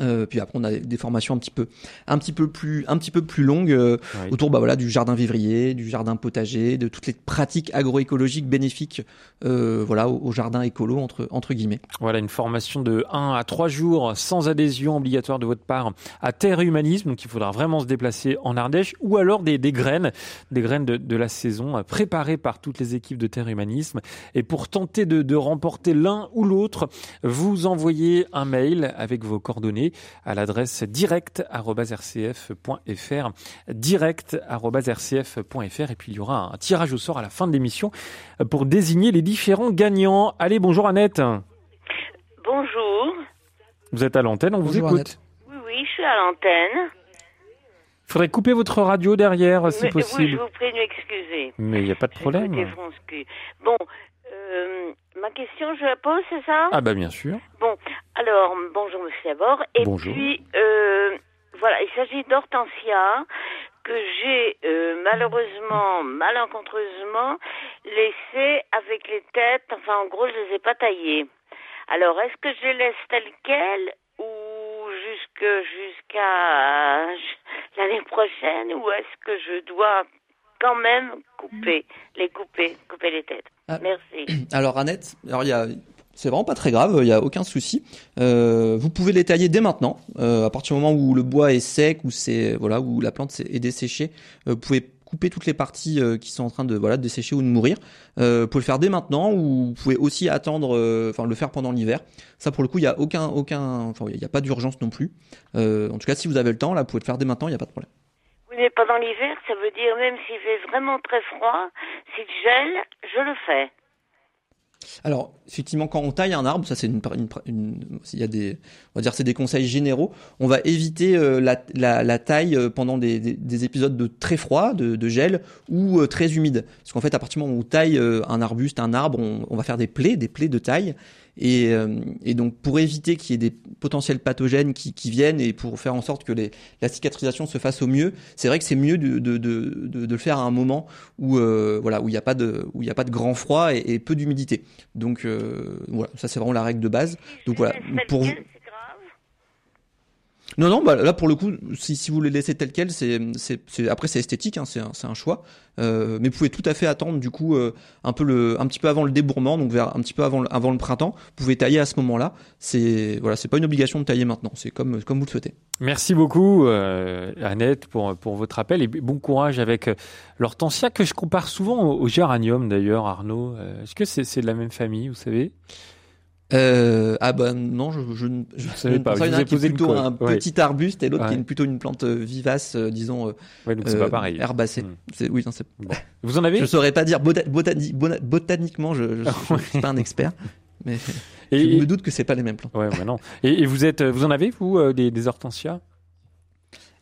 [SPEAKER 2] Euh, puis après on a des formations un petit peu un petit peu plus un petit peu plus longues euh, autour bah voilà du jardin vivrier du jardin potager de toutes les pratiques agroécologiques bénéfiques euh, voilà au, jardin écolo entre entre guillemets.
[SPEAKER 1] Voilà une formation de 1 à 3 jours sans adhésion obligatoire de votre part à terre et humanisme donc il faudra vraiment se déplacer en Ardèche ou alors des, des graines des graines de, de, la saison préparées par toutes les équipes de terre humanisme. Et pour tenter de, de remporter l'un ou l'autre vous envoyez un mail avec vos coordonnées à l'adresse direct.rcf.fr direct.rcf.fr et puis il y aura un tirage au sort à la fin de l'émission pour désigner les différents gagnants. Allez, bonjour Annette.
[SPEAKER 9] Bonjour.
[SPEAKER 1] Vous êtes à l'antenne, on vous écoute.
[SPEAKER 9] Oui, oui, je suis à l'antenne.
[SPEAKER 1] Il faudrait couper votre radio derrière, si possible.
[SPEAKER 9] je vous prie de m'excuser.
[SPEAKER 1] Mais il n'y a pas de problème.
[SPEAKER 9] Bon, euh, ma question, je la pose, c'est ça?
[SPEAKER 1] Ah bah bien sûr.
[SPEAKER 9] Bon, alors, bonjour monsieur d'abord. Et puis, euh, voilà, il s'agit d'hortensia que j'ai euh, malheureusement, malencontreusement, laissé avec les têtes, enfin en gros, je les ai pas taillées. Alors, est-ce que je les laisse telles quelles ou jusque jusqu'à l'année prochaine ou est-ce que je dois quand même couper, les couper, couper les têtes. Ah. Merci. <clears throat>
[SPEAKER 2] Alors Annette, alors il y a c'est vraiment pas très grave, il n'y a aucun souci. Euh, vous pouvez les tailler dès maintenant, euh, à partir du moment où le bois est sec, ou c'est voilà, où la plante est desséchée. Euh, vous pouvez couper toutes les parties euh, qui sont en train de voilà de dessécher ou de mourir. Euh, vous pouvez le faire dès maintenant, ou vous pouvez aussi attendre, euh, enfin le faire pendant l'hiver. Ça pour le coup, il y a aucun aucun, enfin il n'y a pas d'urgence non plus. en tout cas, si vous avez le temps, là, vous pouvez le faire dès maintenant, il n'y a pas de problème.
[SPEAKER 9] Oui, mais pendant l'hiver, ça veut dire même s'il fait vraiment très froid, s'il gèle, je le fais.
[SPEAKER 2] Alors, effectivement, quand on taille un arbre, ça c'est une, il y a des, on va dire c'est des conseils généraux. On va éviter euh, la, taille euh, pendant des, des, épisodes de très froid, de, gel ou euh, très humide. Parce qu'en fait, à partir du moment où on taille un arbuste, un arbre, on, va faire des plaies, des plaies de taille. Et, euh, et, donc pour éviter qu'il y ait des potentiels pathogènes qui, qui, viennent et pour faire en sorte que les, la cicatrisation se fasse au mieux, c'est vrai que c'est mieux de, de, de, de, le faire à un moment où euh, voilà où il n'y a pas de où il a pas de grand froid et, et peu d'humidité. Donc euh, voilà, ça c'est vraiment la règle de base. Donc voilà pour vous. Non, non, bah là pour le coup, si, vous les laissez tel quel, après c'est esthétique, hein, c'est, un, choix. Euh, mais vous pouvez tout à fait attendre du coup euh, un petit peu avant le débourrement, donc vers un petit peu avant, le, printemps. Vous pouvez tailler à ce moment-là. C'est voilà, c'est pas une obligation de tailler maintenant. C'est comme vous le souhaitez.
[SPEAKER 1] Merci beaucoup euh, Annette pour votre appel et bon courage avec euh, l'hortensia que je compare souvent au, au géranium d'ailleurs, Arnaud. Est-ce que c'est, c'est de la même famille, vous savez?
[SPEAKER 2] Euh, ah bah non, je, je, je, je savais pas. Il y en a un qui est plutôt un petit arbuste et l'autre qui est plutôt une plante euh, vivace, euh, disons.
[SPEAKER 1] Ouais, donc c'est pas pareil.
[SPEAKER 2] Herbacée. Hmm. Oui, non, c'est. Bon.
[SPEAKER 1] Vous en avez
[SPEAKER 2] Je saurais pas dire botaniquement, je, <laughs> je, suis pas un expert, mais et, je me doute que c'est pas les mêmes plantes.
[SPEAKER 1] Ouais, bah non. Et, et, vous êtes, vous en avez vous des, des hortensias?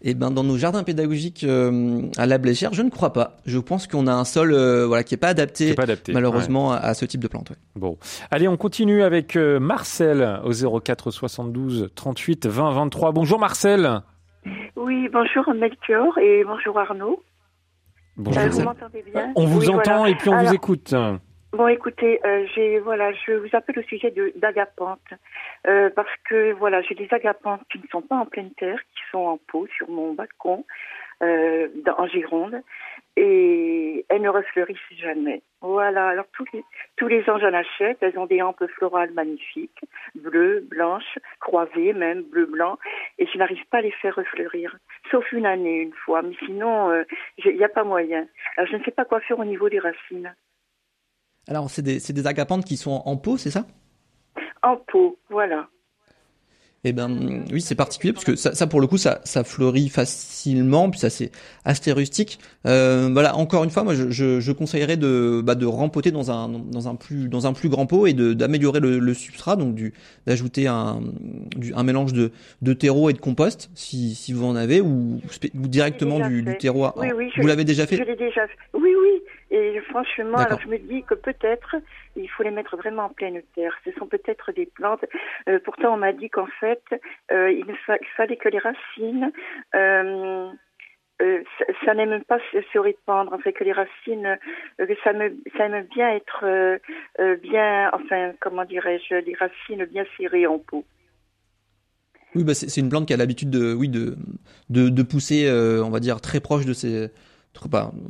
[SPEAKER 2] Eh ben dans nos jardins pédagogiques euh, à la Bléchère, je ne crois pas. Je pense qu'on a un sol euh, voilà qui est pas adapté, pas adapté malheureusement à, ce type de plante. Ouais.
[SPEAKER 1] Bon, allez, on continue avec euh, Marcel au 04 72 38 20 23. Bonjour Marcel.
[SPEAKER 10] Oui, bonjour Melchior et bonjour Arnaud.
[SPEAKER 1] Bonjour. vous m'entendez bien On vous entend et puis on vous écoute.
[SPEAKER 10] Bon, écoutez, euh, j'ai voilà, je vous appelle au sujet de d'agapante euh, parce que voilà, j'ai des agapantes qui ne sont pas en pleine terre, qui sont en pot sur mon balcon euh, en Gironde. et elles ne refleurissent jamais. Voilà, alors tous les, tous les ans j'en achète, elles ont des hampes florales magnifiques, bleues, blanches, croisées même, bleu-blanc, et je n'arrive pas à les faire refleurir, sauf une année, une fois, mais sinon, euh, il n'y a pas moyen. Alors je ne sais pas quoi faire au niveau des racines.
[SPEAKER 2] Alors c'est des, des agapantes qui sont en pot, c'est ça?
[SPEAKER 10] En pot, voilà.
[SPEAKER 2] Eh ben oui, c'est particulier parce que ça, ça, pour le coup, ça, ça fleurit facilement, puis ça c'est assez rustique. Euh, voilà, encore une fois, moi je, je, je conseillerais de, bah, de rempoter dans un dans un plus dans un plus grand pot et d'améliorer le, le, substrat, donc du d'ajouter un du, un mélange de de terreau et de compost si si vous en avez ou, ou directement du, du, terreau.
[SPEAKER 10] Oui, oui,
[SPEAKER 2] vous l'avez déjà fait?
[SPEAKER 10] Je déjà fait. Oui, oui. Et franchement, alors je me dis que peut-être il faut les mettre vraiment en pleine terre. Ce sont peut-être des plantes. Euh, pourtant, on m'a dit qu'en fait, euh, il, fallait que les racines euh, ça, n'aime pas se, répandre, en fait que les racines, ça, me, ça aime bien être bien, enfin, comment dirais-je, les racines bien serrées en pot.
[SPEAKER 2] Oui, bah c'est une plante qui a l'habitude de, oui, de, de, de pousser, on va dire, très proche de ses,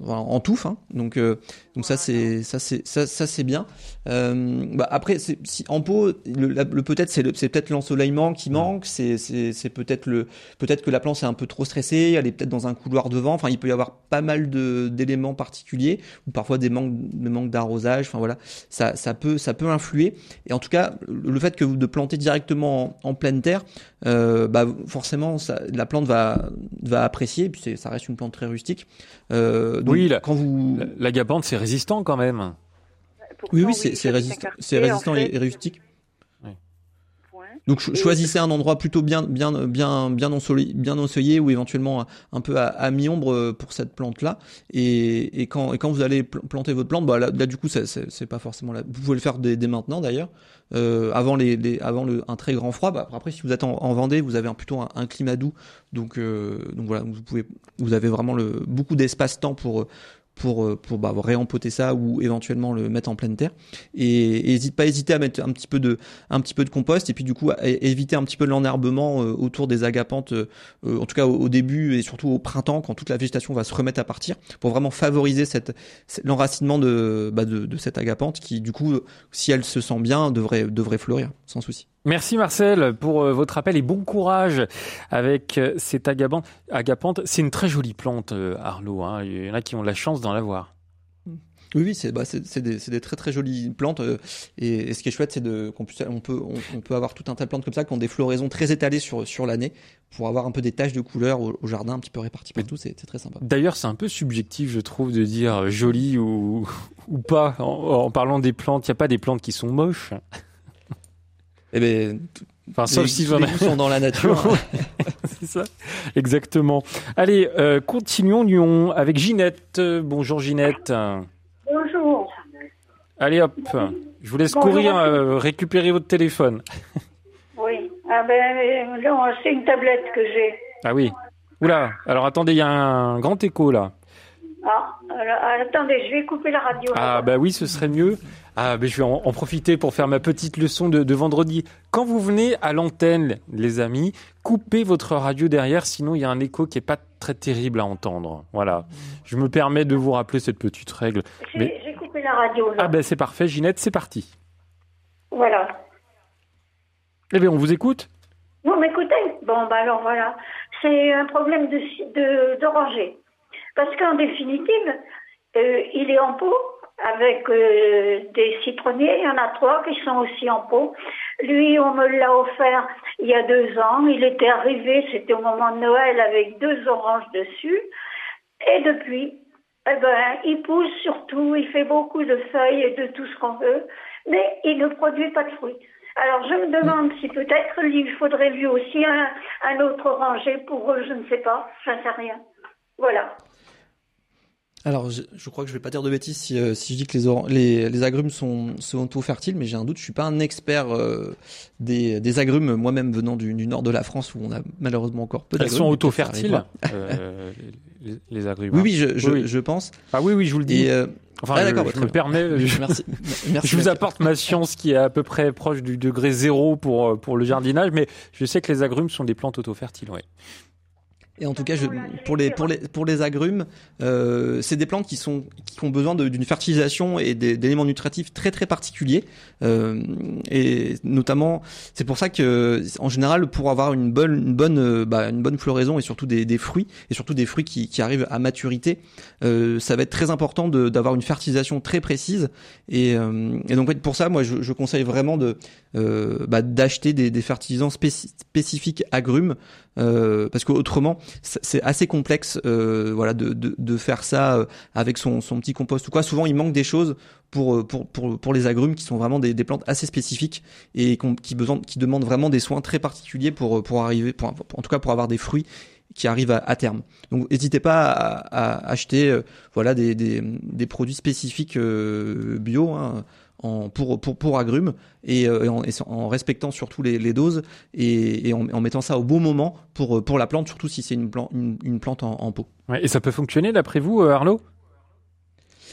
[SPEAKER 2] en touffe hein. donc euh, donc ça c'est ça c'est ça, ça c'est bien. Euh, bah après si en pot le, peut-être c'est c'est peut-être l'ensoleillement qui manque c'est c'est c'est peut-être le peut-être que la plante est un peu trop stressée elle est peut-être dans un couloir devant enfin il peut y avoir pas mal de d'éléments particuliers ou parfois des manques des manques d'arrosage. Enfin voilà. Ça ça peut ça peut influer. Et en tout cas le fait que de planter directement en, pleine terre euh, bah forcément ça, la plante va va apprécier et puis ça reste une plante très rustique
[SPEAKER 1] euh, oui, la, quand vous l'agapante c'est résistant quand même.
[SPEAKER 2] oui, oui, c'est résistant, c'est résistant et, rustique. Donc choisissez un endroit plutôt bien bien bien bien ensoleillé, bien ensoleillé ou éventuellement un peu à, mi-ombre euh, pour cette plante là. Et, et, quand et quand vous allez planter votre plante, bah là, du coup c'est pas forcément là. Vous pouvez le faire dès, dès maintenant d'ailleurs. Euh, avant les, les, avant le, un très grand froid. Bah, après si vous êtes en, en Vendée, vous avez un, plutôt un, climat doux. Donc euh, donc voilà, vous pouvez vous avez vraiment le beaucoup d'espace-temps pour pour euh, pour bah, réempoter ça ou éventuellement le mettre en pleine terre. Et n'hésite pas hésiter à mettre un petit peu de un petit peu de compost et puis du coup éviter un petit peu l'enherbement euh, autour des agapantes euh, en tout cas au, début et surtout au printemps quand toute la végétation va se remettre à partir pour vraiment favoriser cette l'enracinement de, bah, de de cette agapante qui du coup si elle se sent bien devrait devrait fleurir sans souci
[SPEAKER 1] Merci Marcel pour euh, votre appel et bon courage avec euh, cette agapante. agapante. C'est une très jolie plante, euh, Arlo. Hein. Il y en a qui ont la chance d'en l'avoir.
[SPEAKER 2] Oui, oui, c'est bah, des, des, très très jolies plantes. et, ce qui est chouette, c'est qu'on on peut, on, peut avoir tout un tas de plantes comme ça qui ont des floraisons très étalées sur, sur l'année pour avoir un peu des taches de couleur au, jardin un petit peu réparties partout. C'est très sympa.
[SPEAKER 1] D'ailleurs, c'est un peu subjectif, je trouve, de dire joli ou, <laughs> ou pas. En, en parlant des plantes, il n'y a pas des plantes qui sont moches.
[SPEAKER 2] Eh ben,
[SPEAKER 1] Enfin, sauf si
[SPEAKER 2] les sont dans la nature. <laughs>
[SPEAKER 1] c'est ça, exactement. Allez, euh, continuons Lyon avec Ginette. Bonjour Ginette.
[SPEAKER 11] Bonjour.
[SPEAKER 1] Allez hop, je vous laisse courir euh, récupérer votre téléphone.
[SPEAKER 11] oui, ah ben non, c'est une tablette que j'ai.
[SPEAKER 1] Ah oui. Oula, alors attendez, il y a un grand écho là.
[SPEAKER 11] Ah, attendez, je vais couper la radio.
[SPEAKER 1] Ah bah oui, ce serait mieux. Ah, ben je vais en, profiter pour faire ma petite leçon de, vendredi. Quand vous venez à l'antenne, les amis, coupez votre radio derrière, sinon il y a un écho qui est pas très terrible à entendre. Voilà. Je me permets de vous rappeler cette petite règle.
[SPEAKER 11] J'ai coupé la radio.
[SPEAKER 1] Ah ben c'est parfait, Ginette, c'est parti.
[SPEAKER 11] Voilà.
[SPEAKER 1] Eh bien, on vous écoute
[SPEAKER 11] Vous m'écoutez? Bon, bah alors voilà. C'est un problème de, de, Parce qu'en définitive, euh, il est en pot avec euh, des citronniers. Il y en a trois qui sont aussi en pot. Lui, on me l'a offert il y a deux ans. Il était arrivé, c'était au moment de Noël, avec deux oranges dessus. Et depuis, eh ben, il pousse surtout, il fait beaucoup de feuilles et de tout ce qu'on veut, mais il ne produit pas de fruits. Alors je me demande si peut-être il faudrait lui aussi un, autre oranger pour eux, je ne sais pas, ne sais rien. Voilà.
[SPEAKER 2] Alors, je, je, crois que je vais pas dire de bêtises si, euh, si je dis que les, les, les, agrumes sont, sont tout fertiles, mais j'ai un doute. Je suis pas un expert euh, des, des, agrumes, moi-même venant du, du, nord de la France où on a malheureusement encore peu d'agrumes.
[SPEAKER 1] Elles sont auto-fertiles, euh, <laughs> les, les, agrumes.
[SPEAKER 2] Oui, oui, je, je, je, pense.
[SPEAKER 1] Ah oui, oui, je vous le dis.
[SPEAKER 2] Et,
[SPEAKER 1] enfin, ah, d'accord, je, me permets. <laughs> Je, merci. merci. je vous apporte ma science qui est à peu près proche du degré zéro pour pour le jardinage, mais je sais que les agrumes sont des plantes auto-fertiles, oui.
[SPEAKER 2] Et en tout cas, je, pour les pour les pour les agrumes, euh, c'est des plantes qui sont qui ont besoin d'une fertilisation et d'éléments nutritifs très très particuliers. Euh, et notamment, c'est pour ça que en général, pour avoir une bonne une bonne euh, bah, une bonne floraison et surtout des, des fruits et surtout des fruits qui, qui arrivent à maturité, euh, ça va être très important d'avoir une fertilisation très précise. Et, euh, et donc pour ça, moi, je, je conseille vraiment de euh, bah, d'acheter des, des fertilisants spécifiques agrumes parce qu'autrement c'est assez complexe euh, voilà de, de, faire ça euh, avec son, son petit compost ou quoi souvent il manque des choses pour euh, pour pour, pour les agrumes qui sont vraiment des, des plantes assez spécifiques et qui besoin qui demandent vraiment des soins très particuliers pour pour arriver pour, en tout cas pour avoir des fruits qui arrivent à, terme. Donc n'hésitez pas à, à acheter voilà des, des, des, produits spécifiques bio hein, pour, pour, pour agrumes et, euh, en, respectant surtout les, doses et, en, mettant ça au bon moment pour, pour la plante, surtout si c'est une, plante une, plante en, pot.
[SPEAKER 1] Et ça peut fonctionner d'après vous, euh, Arnaud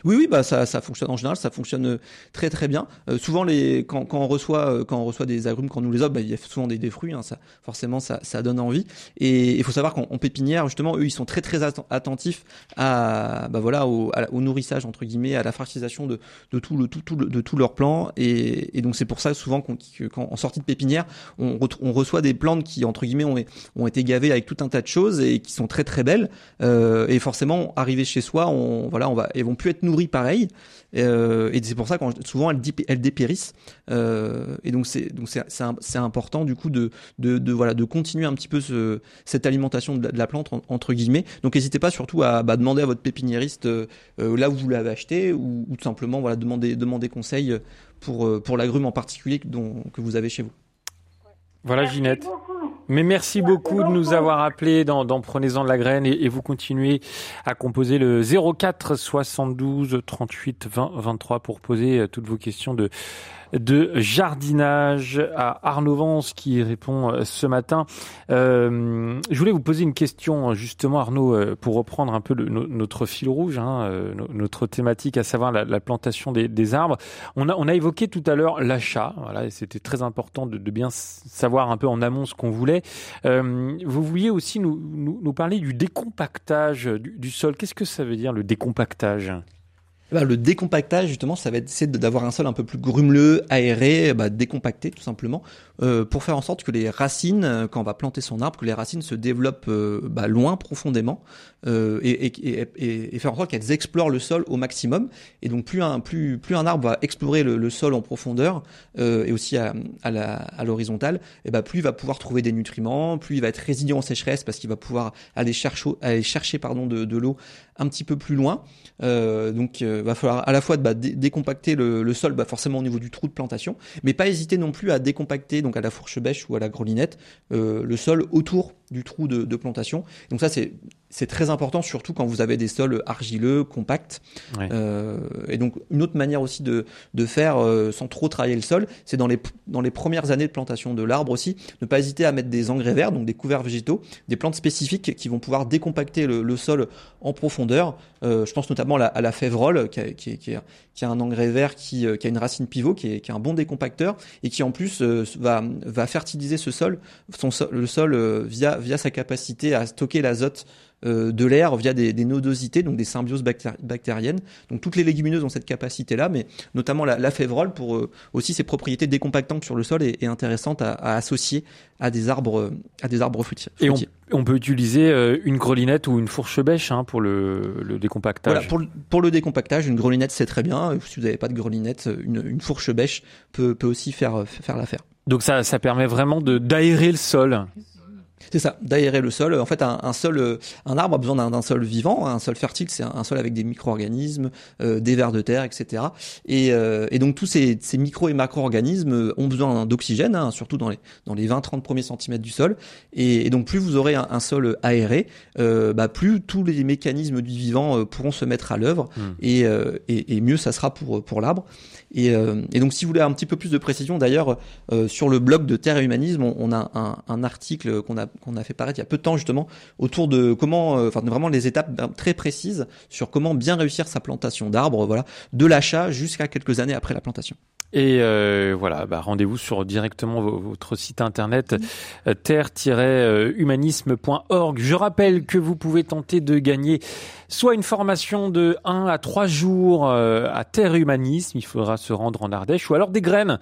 [SPEAKER 2] oui, oui, bah ça, ça fonctionne en général, ça fonctionne euh, très très bien. Euh, souvent, les, quand, quand, on reçoit, euh, quand on reçoit des agrumes, quand on nous les offre, bah, il y a souvent des, des fruits. Hein, ça, forcément, ça, ça donne envie. Et il faut savoir qu'en pépinière, justement, eux, ils sont très très attentifs à, bah voilà, au, au, nourrissage entre guillemets, à la fertilisation de, de tout le tout, tout de tout leur plan. Et, et donc c'est pour ça souvent qu'en en sortie de pépinière, on, on, reçoit des plantes qui entre guillemets ont, ont été gavées avec tout un tas de choses et qui sont très très belles. Euh, et forcément, arriver chez soi, on voilà, on va, elles vont plus être nourries pareil. Euh, et c'est pour ça que souvent elles, elles dépérissent. Euh, et donc c'est donc c'est important du coup de, de, de, voilà de continuer un petit peu ce, cette alimentation de la, plante entre guillemets. Donc n'hésitez pas surtout à bah, demander à votre pépiniériste euh, là où vous l'avez acheté ou, ou, tout simplement voilà demander demander conseil pour pour l'agrume en particulier dont, que vous avez chez vous.
[SPEAKER 1] Voilà Ginette. Mais merci beaucoup de nous avoir appelés dans, dans Prenez-en de la graine et, et, vous continuez à composer le 04 72 38 20 23 pour poser toutes vos questions de de jardinage à Arnaud Vance qui répond euh, ce matin. Euh, je voulais vous poser une question justement Arnaud euh, pour reprendre un peu notre fil rouge, hein, euh, notre thématique, à savoir la, la plantation des, arbres. On a, évoqué tout à l'heure l'achat, voilà, c'était très important de, bien savoir un peu en amont ce qu'on voulait. Vous vouliez aussi nous, parler du décompactage du sol. Qu'est-ce que ça veut dire le décompactage?
[SPEAKER 2] Bah, le décompactage, justement, ça va être essayer d'avoir un sol un peu plus grumeleux, aéré, bah, décompacté tout simplement, euh, pour faire en sorte que les racines, euh, quand on va planter son arbre, que les racines se développent euh, bah, loin, profondément, euh, et, et, et, et, faire en sorte qu'elles explorent le sol au maximum. Et donc plus un, plus, plus un arbre va explorer le, le sol en profondeur euh, et aussi à, à l'horizontale, et bah, plus il va pouvoir trouver des nutriments, plus il va être résilient en sécheresse parce qu'il va pouvoir aller chercher, aller chercher pardon, de, de l'eau un petit peu plus loin. Euh, donc, euh, va falloir à la fois bah, décompacter le, sol, bah, forcément au niveau du trou de plantation, mais pas hésiter non plus à décompacter donc à la fourche bêche ou à la grelinette euh, le sol autour du trou de, de plantation. Donc ça c'est c'est très important, surtout quand vous avez des sols argileux, compacts. Ouais. Euh, et donc, une autre manière aussi de, de faire euh, sans trop travailler le sol, c'est dans les, dans les premières années de plantation de l'arbre aussi, ne pas hésiter à mettre des engrais verts, donc des couverts végétaux, des plantes spécifiques qui vont pouvoir décompacter le, le sol en profondeur. Euh, je pense notamment à la, à la févrole, qui a, qui, qui, a, qui a un engrais vert qui, euh, qui a une racine pivot, qui est, qui est un bon décompacteur, et qui en plus euh, va, va fertiliser ce sol, son sol le sol euh, via, via sa capacité à stocker l'azote euh, de l'air via des, des, nodosités, donc des symbioses bactériennes. Donc toutes les légumineuses ont cette capacité-là, mais notamment la, la févrole pour euh, aussi ses propriétés décompactantes sur le sol est, est intéressante à, à, associer à des arbres, à des arbres fruitiers.
[SPEAKER 1] Et on, on, peut utiliser euh, une grelinette ou une fourche bêche hein, pour le, le décompactage.
[SPEAKER 2] Voilà, pour, pour le décompactage, une grelinette c'est très bien. Si vous n'avez pas de grelinette, une, une fourche bêche peut, peut aussi faire, faire l'affaire.
[SPEAKER 1] Donc ça, ça permet vraiment d'aérer le sol.
[SPEAKER 2] C'est ça, d'aérer le sol. En fait, un, un, sol, euh, un arbre a besoin d'un sol vivant, un sol fertile, c'est un, un, sol avec des micro-organismes, euh, des vers de terre, etc. Et, euh, et donc tous ces, ces micro et macro-organismes ont besoin d'oxygène, hein, surtout dans les dans les 20-30 premiers centimètres du sol. Et, et, donc plus vous aurez un, un sol aéré, euh, bah, plus tous les mécanismes du vivant euh, pourront se mettre à l'œuvre, mmh. et, et, et, mieux ça sera pour pour l'arbre. Et, et, donc si vous voulez un petit peu plus de précision, d'ailleurs sur le blog de Terre et Humanisme, on, on a un, un article qu'on a qu'on a fait paraître il y a peu de temps justement autour de comment, euh, enfin vraiment les étapes très précises sur comment bien réussir sa plantation d'arbres, voilà, de l'achat jusqu'à quelques années après la plantation.
[SPEAKER 1] Et euh, voilà, bah, rendez-vous sur directement votre site internet terre-humanisme.org. Je rappelle que vous pouvez tenter de gagner soit une formation de 1 à 3 jours euh, à Terre Humanisme, il faudra se rendre en Ardèche, ou alors des graines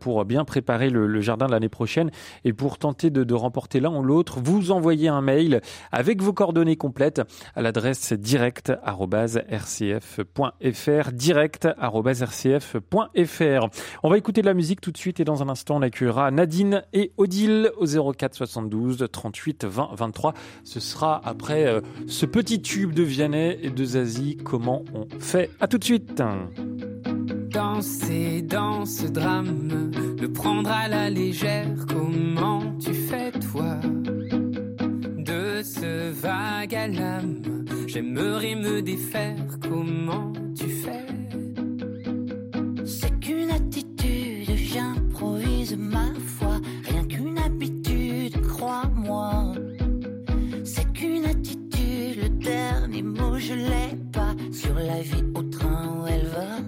[SPEAKER 1] pour bien préparer le, jardin de l'année prochaine. Et pour tenter de, de remporter l'un ou l'autre, vous envoyez un mail avec vos coordonnées complètes à l'adresse direct@rcf.fr direct@rcf.fr. On va écouter de la musique tout de suite et dans un instant on accueillera Nadine et Odile au 04 72 38 20 23. Ce sera après euh, ce petit tube de Vianney et de Zazie. Comment on fait? À tout de suite.
[SPEAKER 5] Danser dans ce drame, le prendre à la légère, comment tu fais toi? De ce vague à l'âme J'aimerais me défaire, comment tu fais?
[SPEAKER 12] Ma foi, rien qu'une habitude, crois-moi. Dernier mot je l'ai pas sur la vie au train où elle va.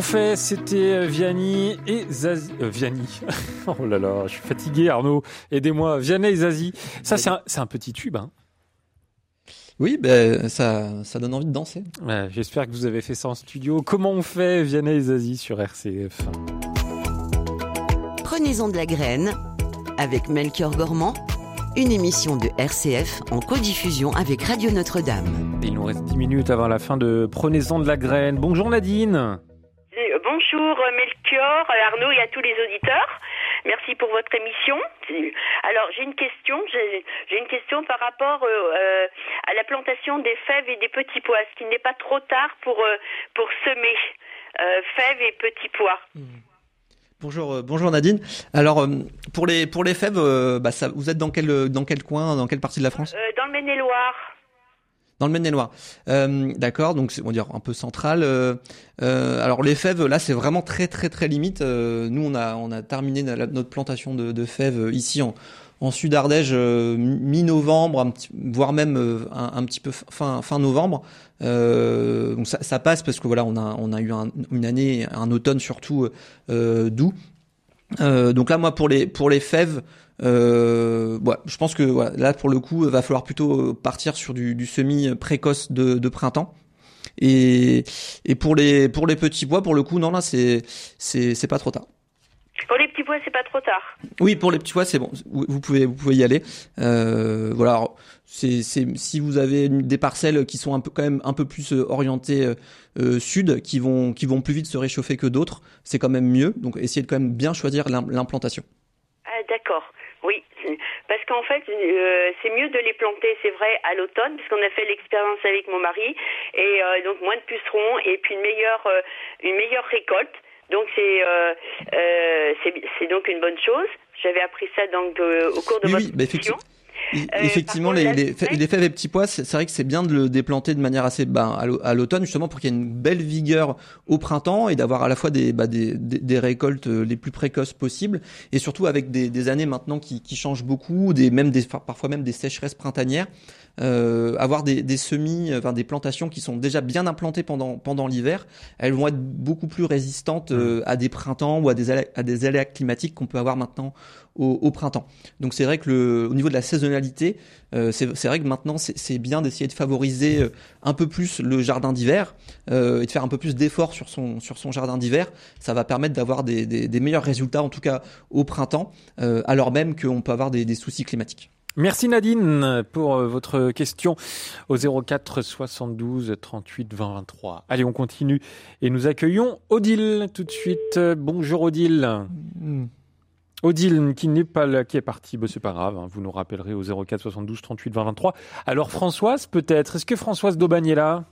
[SPEAKER 1] Fait C'était euh, Vianney et Zazie. Euh, Vianney. <laughs> oh là là, je suis fatigué Arnaud. Aidez-moi. Vianney et Zazie. Ça, c'est un, un, petit tube. Hein.
[SPEAKER 2] Oui, ben, ça, ça donne envie de danser.
[SPEAKER 1] Ouais, J'espère que vous avez fait ça en studio. Comment on fait Vianney et Zazie sur RCF
[SPEAKER 6] Prenez-en de la graine avec Melchior Gormand une émission de RCF en codiffusion avec Radio Notre-Dame.
[SPEAKER 1] Il nous reste 10 minutes avant la fin de Prenez-en de la graine. Bonjour Nadine.
[SPEAKER 13] Bonjour euh, Melchior, euh, Arnaud et à tous les auditeurs. Merci pour votre émission. Alors j'ai une question, j'ai une question par rapport euh, à la plantation des fèves et des petits pois. Est-ce qu'il n'est pas trop tard pour pour semer fèves et petits pois? Hmm.
[SPEAKER 2] Bonjour, bonjour Nadine. Alors pour les pour les fèves, bah, ça, vous êtes dans quel dans quel coin, dans quelle partie de la France?
[SPEAKER 13] Dans le Maine-et-Loire.
[SPEAKER 2] Dans le Maine-et-Loire. Euh, D'accord, donc on va dire un peu central. Euh, euh, alors les fèves, là c'est vraiment très très très limite. Euh, nous on a on a terminé notre plantation de, de fèves ici en, en Sud Ardèche mi-novembre, voire même un, petit peu fin fin novembre. donc ça, ça, passe parce que voilà on a on a eu une année, un automne surtout doux. donc là moi pour les pour les fèves euh, je pense que voilà, là pour le coup, va falloir plutôt partir sur du, du semi précoce de, de, printemps. Et, et pour les pour les petits bois, pour le coup, non là c'est c'est c'est pas trop tard.
[SPEAKER 13] Pour les petits bois, c'est pas trop tard.
[SPEAKER 2] Oui, pour les petits bois, c'est bon. Vous pouvez vous pouvez y aller. Euh, voilà. C'est si vous avez des parcelles qui sont un peu quand même un peu plus euh, orientées euh, euh, sud, qui vont qui vont plus vite se réchauffer que d'autres, c'est quand même mieux. Donc essayez de quand même bien choisir l'implantation.
[SPEAKER 13] Ah, d'accord. Oui, parce qu'en fait, euh, c'est mieux de les planter, c'est vrai, à l'automne, parce qu'on a fait l'expérience avec mon mari, et euh, donc moins de pucerons et puis une meilleure, euh, une meilleure récolte. Donc c'est c'est donc une bonne chose. J'avais appris ça donc au cours de
[SPEAKER 2] oui,
[SPEAKER 13] votre
[SPEAKER 2] oui, bah, euh, effectivement, les, les, les, fèves et petits pois, c'est vrai que c'est bien de le déplanter de manière assez ben, à l'automne, justement pour qu'il y ait une belle vigueur au printemps et d'avoir à la fois des, bah, des, des, récoltes euh, les plus précoces possibles et surtout avec des, des années maintenant qui, qui changent beaucoup, des, même des, parfois même des sécheresses printanières. Euh, avoir des, des, semis, enfin des plantations qui sont déjà bien implantées pendant pendant l'hiver, elles vont être beaucoup plus résistantes euh, à des printemps ou à des à des aléas climatiques qu'on peut avoir maintenant au, au printemps. Donc c'est vrai que le, au niveau de la saisonnalité, euh, c'est vrai que maintenant c'est bien d'essayer de favoriser euh, un peu plus le jardin d'hiver euh, et de faire un peu plus d'efforts sur son sur son jardin d'hiver. Ça va permettre d'avoir des, des, des, meilleurs résultats en tout cas au printemps, euh, alors même qu'on peut avoir des, des soucis climatiques.
[SPEAKER 1] Merci Nadine pour euh, votre question au 04 72 38 20 23. Allez, on continue et nous accueillons Odile tout de suite. Bonjour Odile. Mm. Odile qui n'est pas là, qui est parti, bah, c'est pas grave, hein, vous nous rappellerez au 04 72 38 20 23. Alors Françoise peut-être, est-ce que Françoise d'Aubagne est là?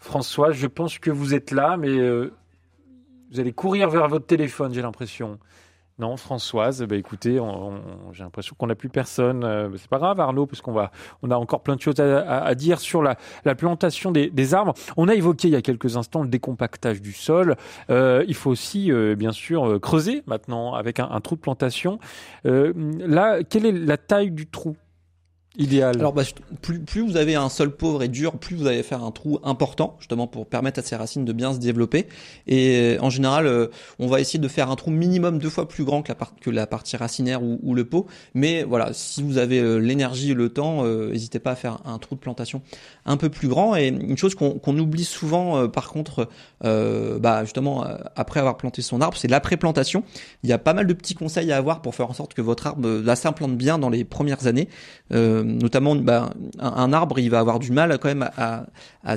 [SPEAKER 1] Françoise, je pense que vous êtes là, mais euh, vous allez courir vers votre téléphone, j'ai l'impression. Non, Françoise, bah écoutez, j'ai l'impression qu'on n'a plus personne. Euh, c'est pas grave, Arnaud, parce qu'on va, on a encore plein de choses à, dire sur la, la plantation des, arbres. On a évoqué il y a quelques instants le décompactage du sol. Euh, il faut aussi, euh, bien sûr, euh, creuser maintenant avec un, un trou de plantation. Là, quelle est la taille du trou? Idéal
[SPEAKER 2] Alors, bah, plus, plus vous avez un sol pauvre et dur, plus vous allez faire un trou important, justement pour permettre à ces racines de bien se développer. Et en général, euh, on va essayer de faire un trou minimum deux fois plus grand que la, que la partie racinaire ou, ou, le pot. Mais voilà, si vous avez euh, l'énergie et le temps, euh, n'hésitez pas à faire un trou de plantation un peu plus grand. Et une chose qu'on oublie souvent, euh, par contre, bah, justement, après avoir planté son arbre, c'est l'après-plantation. Il y a pas mal de petits conseils à avoir pour faire en sorte que votre arbre là, s'implante bien dans les premières années. Euh, notamment bah, un, arbre, il va avoir du mal quand même à, à,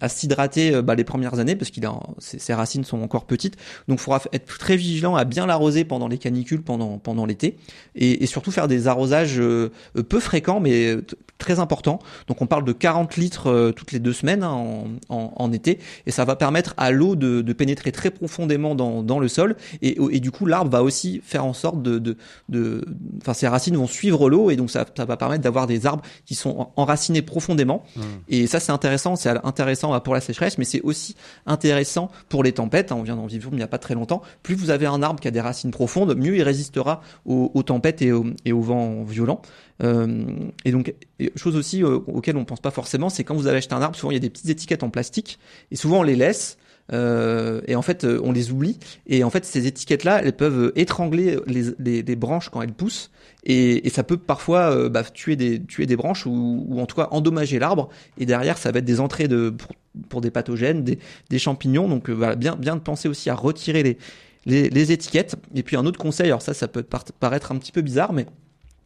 [SPEAKER 2] à s'hydrater euh, bah, les premières années parce qu'il ses, racines sont encore petites. Donc, il faudra être très vigilant à bien l'arroser pendant les canicules, pendant pendant l'été, et, surtout faire des arrosages euh, peu fréquents mais très importants. Donc, on parle de 40 litres euh, toutes les deux semaines hein, en, en, été, et ça va permettre à l'eau de, pénétrer très profondément dans, le sol, et, du coup, l'arbre va aussi faire en sorte de, de, enfin, ses racines vont suivre l'eau, et donc ça va permettre d'avoir des arbres qui sont enracinés profondément. Mmh. Et ça, c'est intéressant. C'est intéressant pour la sécheresse, mais c'est aussi intéressant pour les tempêtes. On vient d'en vivre il n'y a pas très longtemps. Plus vous avez un arbre qui a des racines profondes, mieux il résistera aux, aux tempêtes et, et aux vents violents. Euh, et donc, chose aussi euh, auquel on pense pas forcément, c'est quand vous avez acheté un arbre, souvent il y a des petites étiquettes en plastique, et souvent on les laisse. Euh, et en fait, euh, on les oublie. Et en fait, ces étiquettes-là, elles peuvent étrangler les, les, les, branches quand elles poussent. Et, et ça peut parfois euh, bah, tuer, des, tuer des branches ou, ou en tout cas endommager l'arbre. Et derrière, ça va être des entrées de, pour, pour des pathogènes, des, des champignons. Donc voilà, bien, bien de penser aussi à retirer les, les, les étiquettes. Et puis un autre conseil, alors ça, ça peut paraître un petit peu bizarre, mais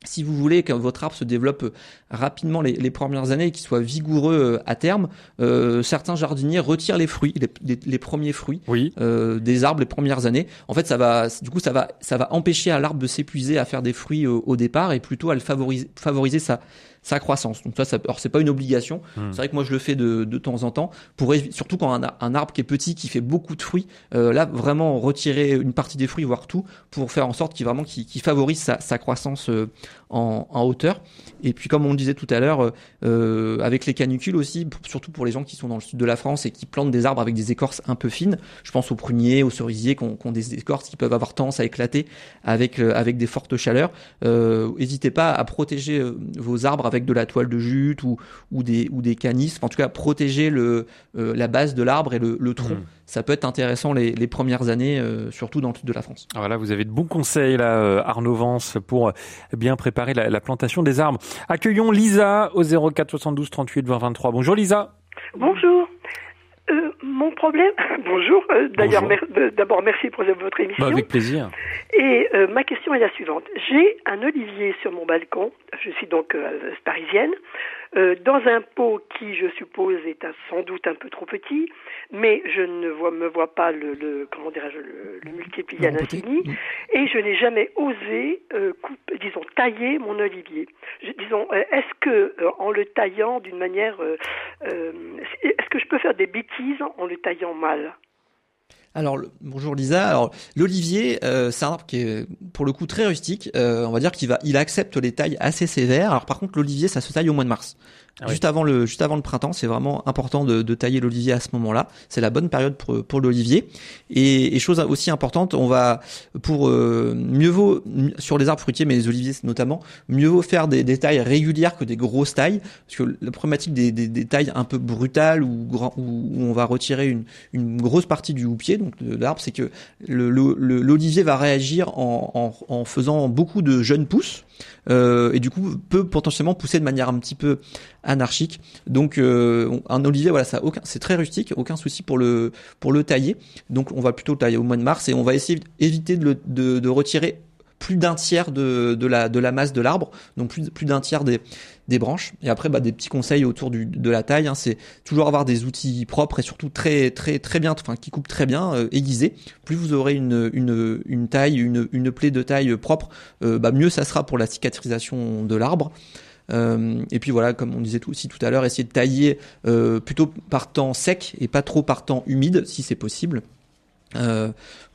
[SPEAKER 2] si vous voulez que votre arbre se développe rapidement les, les premières années et qu'il soit vigoureux euh, à terme, euh, certains jardiniers retirent les fruits, les, les, les premiers fruits
[SPEAKER 1] oui.
[SPEAKER 2] euh, des arbres les premières années. En fait, ça va, du coup, ça va, ça va empêcher à l'arbre de s'épuiser à faire des fruits au, au, départ et plutôt à le favoriser, favoriser sa, sa croissance. Donc ça, ça alors c'est pas une obligation. Mmh. C'est vrai que moi je le fais de, de temps en temps pour surtout quand un, un, arbre qui est petit, qui fait beaucoup de fruits, euh, là vraiment retirer une partie des fruits, voire tout, pour faire en sorte qu'il vraiment qu'il qu favorise sa, sa croissance euh, en, en, hauteur. Et puis comme on le disait tout à l'heure, euh, avec les canicules aussi, surtout pour les gens qui sont dans le sud de la France et qui plantent des arbres avec des écorces un peu fines. Je pense aux pruniers, aux cerisiers qui ont, qui ont des écorces qui peuvent avoir tendance à éclater avec euh, avec des fortes chaleurs. N'hésitez pas à protéger vos arbres avec de la toile de jute ou, ou des, ou des canisses, en tout cas protéger le, euh, la base de l'arbre et le, le tronc. Mmh. Ça peut être intéressant les, les premières années, euh, surtout dans le sud de la France.
[SPEAKER 1] Voilà, vous avez de bons conseils là, euh, Arnaud Vance, pour bien préparer la, la plantation des arbres. Accueillons Lisa au 04 72 38 20 23. Bonjour Lisa.
[SPEAKER 14] Bonjour. Euh, mon problème, <laughs> bonjour, euh, d'ailleurs, d'abord merci pour votre émission.
[SPEAKER 1] Bah, avec plaisir.
[SPEAKER 14] Et euh, ma question est la suivante. J'ai un olivier sur mon balcon, je suis donc parisienne, dans un pot qui, je suppose, est sans doute un peu trop petit, mais je ne vois, me vois pas le, le comment dirais-je, le, multiplier à l'infini, et je n'ai jamais osé, disons, tailler mon olivier. disons, est-ce que, en le taillant d'une manière, est-ce que je peux faire des bêtises en le taillant mal?
[SPEAKER 2] Alors bonjour Lisa. Alors l'olivier, euh, c'est un arbre qui est pour le coup très rustique. Euh, on va dire qu'il va, il accepte les tailles assez sévères. Alors par contre l'olivier, ça se taille au mois de mars. Ah juste avant le juste avant le printemps, c'est vraiment important de, de tailler l'olivier à ce moment-là. C'est la bonne période pour pour l'olivier. Et, et, chose aussi importante, on va pour euh, mieux vaut sur les arbres fruitiers, mais les oliviers notamment, mieux vaut faire des, des, tailles régulières que des grosses tailles, parce que la problématique des, des, des tailles un peu brutales ou grand, où, on va retirer une, une grosse partie du houppier, donc de l'arbre, c'est que l'olivier va réagir en, en, en faisant beaucoup de jeunes pousses euh, et du coup peut potentiellement pousser de manière un petit peu anarchique. Donc euh, un olivier, voilà, c'est très rustique, aucun souci pour le le tailler. Donc on va plutôt le tailler au mois de mars et on va essayer d'éviter de, de, de retirer plus d'un tiers de, la, masse de l'arbre, donc plus, d'un tiers des, branches. Et après, bah, des petits conseils autour de la taille, hein, c'est toujours avoir des outils propres et surtout très très très bien, enfin qui coupent très bien, euh, aiguisés. Plus vous aurez une, taille, une, plaie de taille propre, euh, bah, mieux ça sera pour la cicatrisation de l'arbre. Euh, et puis voilà, comme on disait aussi tout à l'heure, essayer de tailler plutôt par temps sec et pas trop par temps humide, si c'est possible.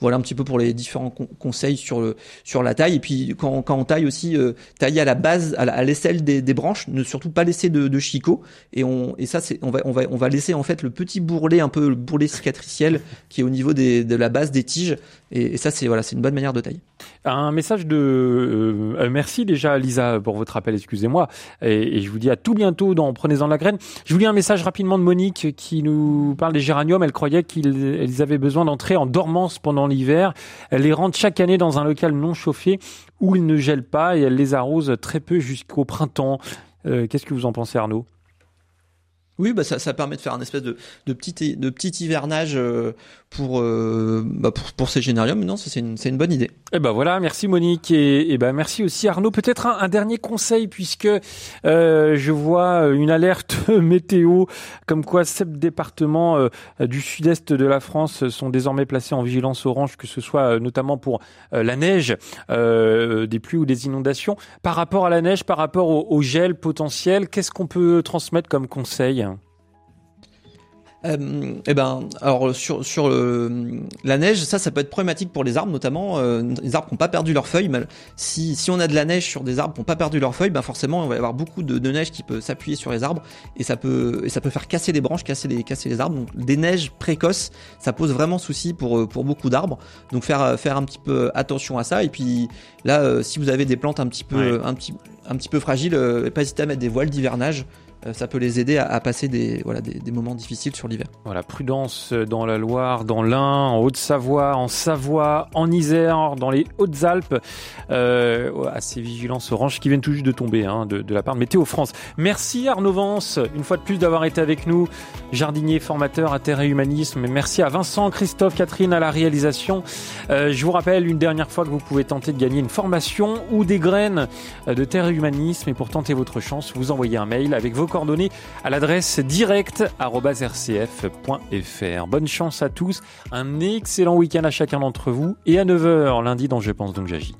[SPEAKER 2] Voilà un petit peu pour les différents conseils sur le sur la taille. Et puis quand, on taille aussi euh, tailler à la base à l'aisselle des, branches ne surtout pas laisser de, de chicot et on et ça on va on va on va laisser en fait le petit bourrelet un peu le bourrelet cicatriciel <laughs> qui est au niveau des, de la base des tiges. Et, ça c'est voilà une bonne manière de tailler.
[SPEAKER 1] Un message de euh, euh, merci déjà Lisa pour votre appel excusez-moi. Et, et, je vous dis à tout bientôt dans prenez-en la graine. Je vous lis un message rapidement de Monique qui nous parle des géraniums. Elle croyait qu'ils avaient besoin d'entrer en dormance pendant l'hiver. Elle les rentre chaque année dans un local non chauffé où ils ne gèlent pas et elle les arrose très peu jusqu'au printemps. Euh, qu'est-ce que vous en pensez Arnaud?
[SPEAKER 2] Oui, bah ça, permet de faire un espèce de, de petit de petit hivernage euh, pour, euh, bah pour pour ces génériums. Non, c'est une une bonne idée.
[SPEAKER 1] Et eh ben voilà, merci Monique et, et ben merci aussi Arnaud. Peut-être un, dernier conseil puisque euh, je vois une alerte <laughs> météo comme quoi sept départements euh, du sud-est de la France sont désormais placés en vigilance orange, que ce soit notamment pour la neige, des pluies ou des inondations. Par rapport à la neige, par rapport au, au gel potentiel, qu'est-ce qu'on peut transmettre comme conseil?
[SPEAKER 2] Euh, eh ben, alors sur sur la neige, ça, ça peut être problématique pour les arbres, notamment euh, les arbres qui n'ont pas perdu leurs feuilles. Mais si si on a de la neige sur des arbres qui n'ont pas perdu leurs feuilles, ben forcément, il va y avoir beaucoup de, de neige qui peut s'appuyer sur les arbres et ça peut et ça peut faire casser des branches, casser les casser les arbres. Donc des neiges précoces, ça pose vraiment souci pour pour beaucoup d'arbres. Donc faire faire un petit peu attention à ça. Et puis là, euh, si vous avez des plantes un petit peu un petit un petit peu fragiles, pas hésiter à mettre des voiles d'hivernage. Euh, ça peut les aider à, passer des, voilà, des, moments difficiles sur l'hiver.
[SPEAKER 1] Voilà, prudence dans la Loire, dans l'Ain, en Haute-Savoie, en Savoie, en Isère, dans les Hautes-Alpes. Euh, ces vigilances orange qui viennent tout juste de tomber hein, de, la part de Météo France. Merci Arnaud Vance, une fois de plus d'avoir été avec nous, jardinier formateur à Terre et Humanisme. Merci à Vincent, Christophe, Catherine à la réalisation. Euh, je vous rappelle une dernière fois que vous pouvez tenter de gagner une formation ou des graines de Terre et Humanisme. Et pour tenter votre chance, vous envoyez un mail avec vos à l'adresse direct.rcf.fr. Bonne chance à tous, un excellent week-end à chacun d'entre vous et à 9h lundi dans Je pense donc j'agis.